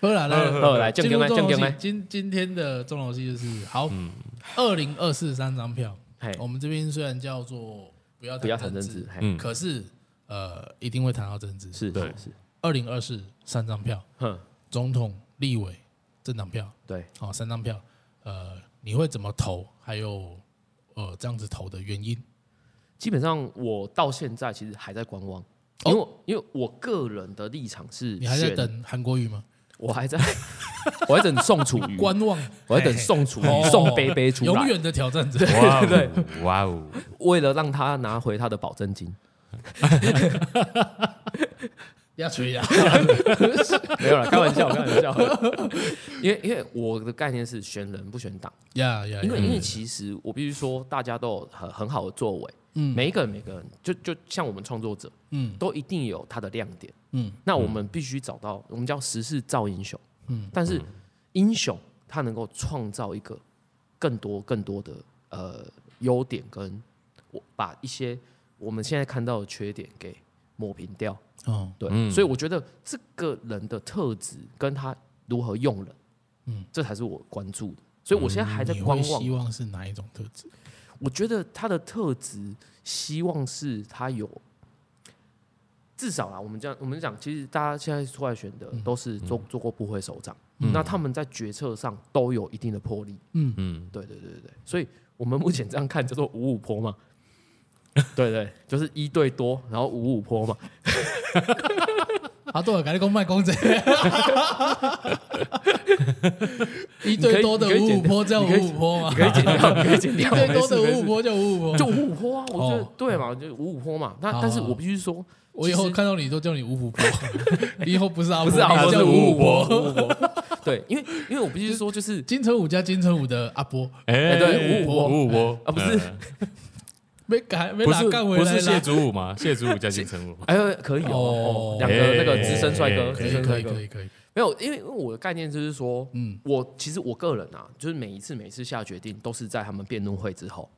好了，来好来进入重头戏正经的正经的今今天的重头戏就是好，嗯二零二四三张票，嘿，我们这边虽然叫做不要不要谈政治嗯可是呃一定会谈到政治。是是是，二零二四三张票，哼，总统、立委、政党票，对，好、三张票，呃，你会怎么投？还有呃这样子投的原因？基本上我到现在其实还在观望，因为我因为我个人的立场是，你还在，等韩国瑜吗？我还在，我在等宋楚瑜，观望，我在等宋楚哦瑜、宋杯杯出来，永远的挑战者。对对对，哇哦，为了让他拿回他的保证金。要吹呀！没有了，开玩笑，开玩笑。因为因为我的概念是选人不选党，呀呀！因为因为其实我必须说，大家都有很很好的作为，嗯每一个人每个人就就像我们创作者，嗯都一定有他的亮点。嗯那我们必须找到，我们叫时势造英雄。嗯但是英雄他能够创造一个更多更多的呃优点，跟我把一些我们现在看到的缺点给抹平掉。哦对，嗯所以我觉得这个人的特质跟他如何用人，嗯，这才是我关注的。所以我现在还在观望。会希望是哪一种特质？我觉得他的特质，希望是他有，至少啊，我们这样我们讲，其实大家现在出来选的嗯都是做做过部会首长，嗯那他们在决策上都有一定的魄力。嗯嗯，对对对对对，所以我们目前这样看叫做五五坡嘛。对对，就是一对多，然后五五坡嘛。啊，对了，赶紧公卖公仔，一对多的五五坡叫五五坡吗你？可以剪掉，你可以剪一。对多的五五坡叫五五坡，就五五坡啊，我觉得哦对嘛，就五五坡嘛。那但是我必须说，我以后看到你都叫你五五坡，你以后不是阿不是阿波是五五坡。坡，五五坡。对，因为因为我必须说，就是金城武加金城武的阿波，哎，对五五坡五五坡啊不是没改没不是哪干回不是谢。祖武吗？谢祖武加金城武，哎，可以哦哦，两个那个资深帅哥，哎可以可资深帅哥。以可以可以，没有，因为因为我的概念就是说，嗯，我其实我个人啊，就是每一次每一次下决定都是在他们辩论会之后，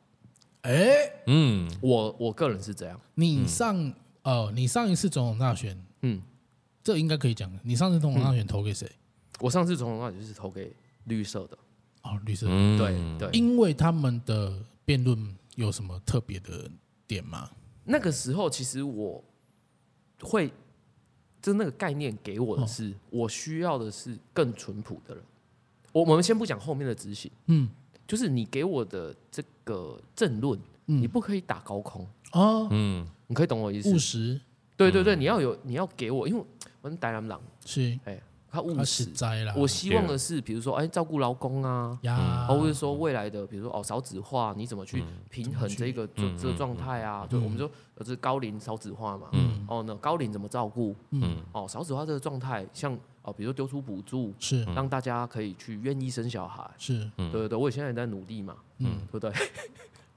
哎，嗯，我我个人是这样，你上哦，你上一次总统大选，嗯，这应该可以讲，你上次总统大选投给谁？我上次总统大选就是投给绿色的，哦，绿色，嗯。对对，因为他们的辩论有什么特别的点吗？那个时候其实我会，就那个概念给我的是，我需要的是更淳朴的人。我我们先不讲后面的执行，嗯。就是你给我的这个政论，嗯。你不可以打高空，哦，嗯。你可以懂我意思？务？实，对对对，你要有你要给我，因为我是台南人，是。哎，他务他实实。在啦，我希望的是，比如说，哎，照顾劳工啊，呀，或者说未来的，比如说哦，少子化，你怎么去平衡这个这状态啊？就我们说，呃，这高龄少子化嘛，哦，那高龄怎么照顾？嗯哦，少子化这个状态，像哦，比如说丢出补助，是让大家可以去愿意生小孩。是对对对，我现在也在努力嘛，嗯，对不对？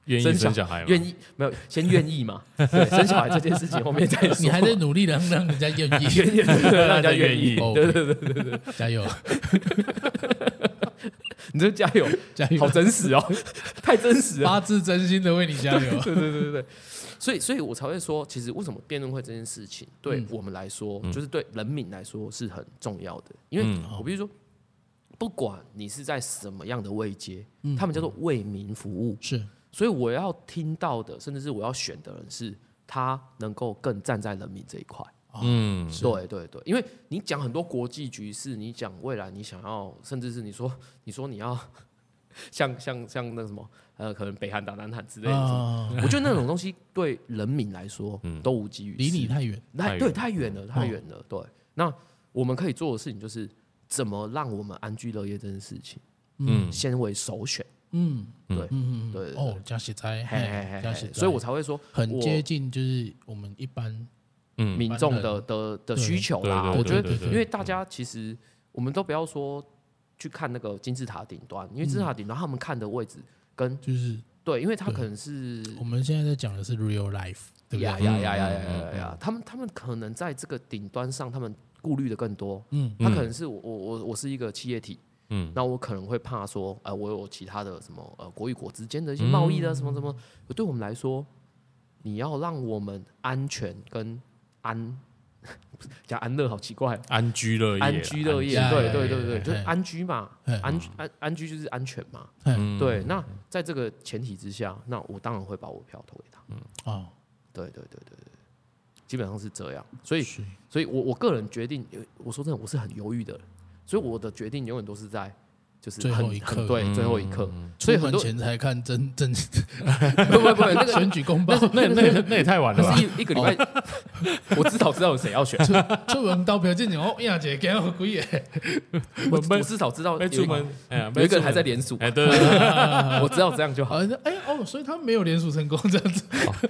愿意生生小孩吗？愿意没有先愿意嘛？对，生小孩这件事情后面再说。你还在努力的让人家愿意，愿意，让人家愿意。哦 对对对对对，加油。你这加油，加油。好，真实哦，太真实了。发自真心的为你加油，对对对对对，所以所以我才会说，其实为什么辩论会这件事情对嗯。我们来说，就是对人民来说是很重要的，因为嗯。我比如说，不管你是在什么样的位阶，嗯。他们叫做为民服务，是所以我要听到的，甚至是我要选的人是他能够更站在人民这一块。嗯，对对对，因为你讲很多国际局势，你讲未来你想要，甚至是你说你说你要 像像像那什么呃，可能北韩打南韩之类的，哦，我觉得那种东西对人民来说都无济于事，离你太远，太对太远。太远了，太远了。对，那我们可以做的事情就是怎么让我们安居乐业这件事情，嗯。先为首选。嗯对，嗯嗯，对对哦，加实在，嘿嘿嘿所以我才会说很接近就是我们一般嗯民众的的的需求啦。我觉得因为大家其实我们都不要说去看那个金字塔顶端，因为金字塔顶端他们看的位置跟就是对，因为他可能是我们现在在讲的是 real life，对不呀对？呀呀呀呀嗯呀呀！他们他们可能在这个顶端上，他们顾虑的更多。嗯他可能是我我我我是一个企业体，嗯。那我可能会怕说，呃，我有其他的什么呃国与国之间的一些贸易的什么什么，对我们来说，你要让我们安全跟安 讲安乐好奇怪，安居乐业，安居乐业，对对对对，就是安居嘛，哎安安安居就是安全嘛，嗯对。那在这个前提之下，那我当然会把我票投给他，哦，对对对对对，基本上是这样，所以所以我我个人决定，呃我说真的，我是很犹豫的人，所以我的决定永远都是在就是最后一刻很对嗯最后一刻，所以很多前才看真真 不不不那个 选举公报，那那那也太晚了吧？一一个礼拜，我至少知道有谁要选，出门到票进去哦，亚姐给我鬼耶，我我至少知道出门，哎呀，有一个人还在联署，哎，对对对，我知道这样就好，好，哎哦，所以他没有联署成功这样子，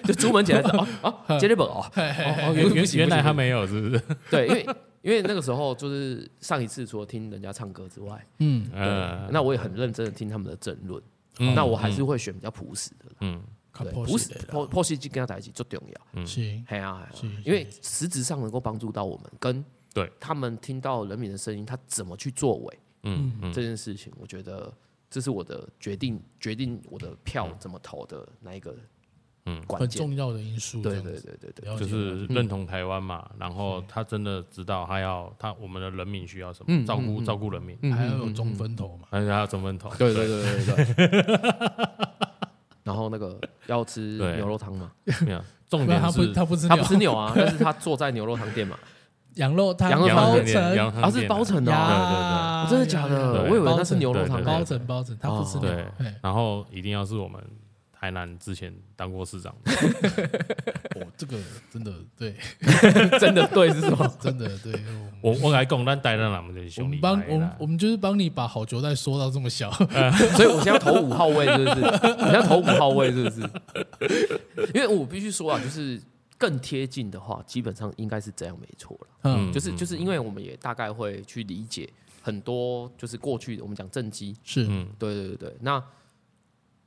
就出门前哦哦接力本哦，原原原来他没有，是不是？对，因为因为那个时候就是上一次除了听人家唱歌之外，嗯，呃，那我也很认真的听他们的争论，嗯。那我还是会选比较朴实的啦，嗯。对，朴实实的啦。破破实际跟他在一起最重要。是。嘿啊，嘿是。啊因为实质上能够帮助到我们，跟对。他们听到人民的声音，他怎么去作为嗯嗯。这件事情，我觉得这是我的决定，决定我的票怎么投的那一个嗯关键。很重要的因素，对对对对对，就是认同台湾嘛，然后他真的知道他要他我们的人民需要什嗯么，照顾照顾人民，嗯还要有中分头嘛，还要中分头，对对对对对。对。然后那个要吃牛肉汤嘛，没有，重点是他不吃他不吃牛。啊，但是他坐在牛肉汤店嘛，羊肉汤羊肉汤包店成羊汤啊。是包成的对对对真的假的？我以为那是牛肉汤欸。包成包成，他不吃牛。对，然后一定要是我们台南之前当过市长的，哦，这个真的对，真的对是什么？真的对，我我来讲，但台南人们就是我兄弟们帮我们我们就是帮你把好球带缩到这么小，所以我现在要投五号位，是不是？我现在投五号位，是不是？因为我必须说啊，就是更贴近的话，基本上应该是这样，没错了。嗯，就是就是因为我们也大概会去理解很多，就是过去我们讲政绩，是嗯对对对对。那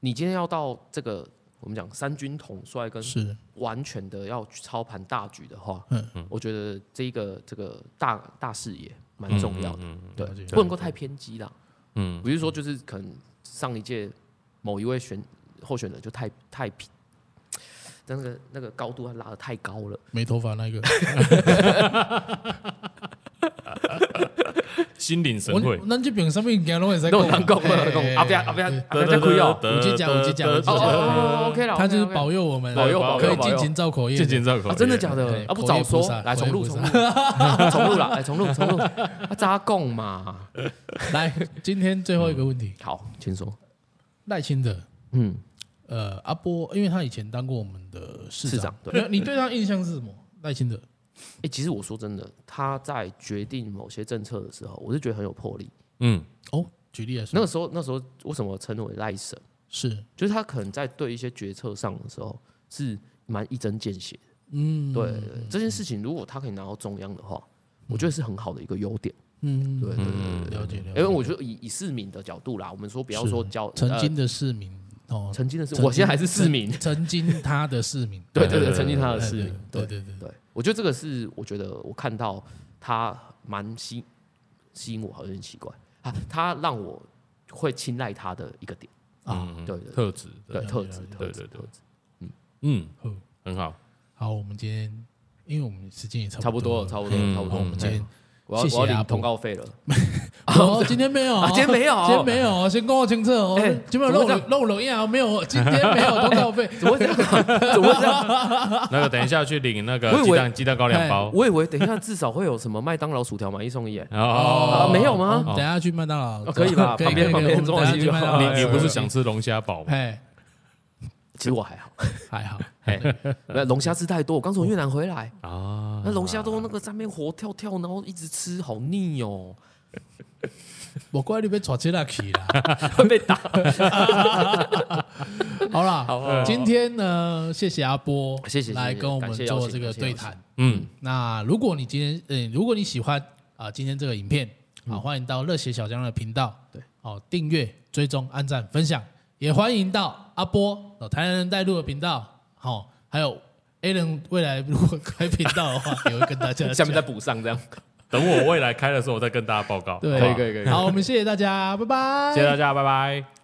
你今天要到这个我们讲三军统帅跟是，完全的要去操盘大局的话，嗯。我觉得这一个这个大大视野蛮重要的，嗯对。不能够太偏激啦。嗯。比如说，就是可能上一届某一位选候选人就太太偏，但那个那个高度他拉的太高了，没头发那个，心领神会我，咱这边上面行拢会在都有人讲，都有人讲，啊不要啊不要，啊不要再亏哦。我去讲我去讲我去讲哦哦哦，OK 了，他就是保佑我们，保佑保佑保佑可以尽情造口业的，见见造口业，真的假的？啊，不早说来重录重录，重录了，来重录重录，啊扎供嘛，来，今天最后一个问题，好，请说，赖清德，嗯，呃，阿波，因为他以前当过我们的市长市长，对你对他印象是什么？赖清德，哎、其实我说真的，他在决定某些政策的时候，我是觉得很有魄力。嗯，哦，举例来说，那个时候，那时候为什么称为赖神？是就是他可能在对一些决策上的时候是蛮一针见血的。嗯，对这件事情，如果他可以拿到中央的话，我觉得是很好的一个优点。嗯，对对对了解了解。因为我觉得以以市民的角度啦，我们说不要说教呃曾经的市民哦，曾经的是，曾经我现在还是市民。曾经他的市民，对 对对，对对曾经他的市民。对对对，对，我觉得这个是我觉得我看到他蛮吸吸引我，好像很奇怪。啊，他让我会青睐他的一个点。啊，嗯对对特质，对，特质对对对特质。嗯。嗯，很好，好，我们今天因为我们时间也差差不多了，差不多了，嗯好，差不多。了。我们今天我要我要领通告费了。哦，今天没有啊，今天没有，今天没有，先跟我清楚哦。哎，今天漏漏了呀，没有，今天没有通告费，怎么会这样？怎么会这样？那个等一下去领那我个鸡蛋鸡蛋糕两包，我以为等一下至少会有什么麦当劳薯条买一送一，哎哦。啊没有吗？哦等一下去麦当劳。哦可以吧？旁边旁边中华可以我们等一下西就好去。麦当劳。你你不是想吃龙虾堡吗？哎，其实我还好，还好，那 龙虾吃太多。我刚从越南回来，啊，那龙虾都那个上面活跳跳，然后一直吃，好腻哦。我怪你被抓起来去啦。会 被打。好啦，好好今天呢，谢谢阿波，谢谢来跟我们做这个对谈。嗯，那如果你今天，嗯，如果你喜欢啊今天这个影片，啊，欢迎到热血小将的频道，嗯对，哦，订阅、追踪、按赞、分享，也欢迎到阿波哦台南人带路的频道，好，还有 A 人未来如果开频道的话，也会跟大家下面再补上这样。等我未来开的时候，我再跟大家报告。对，可以可以可以好，我们谢谢大家，拜拜，谢谢大家，拜拜。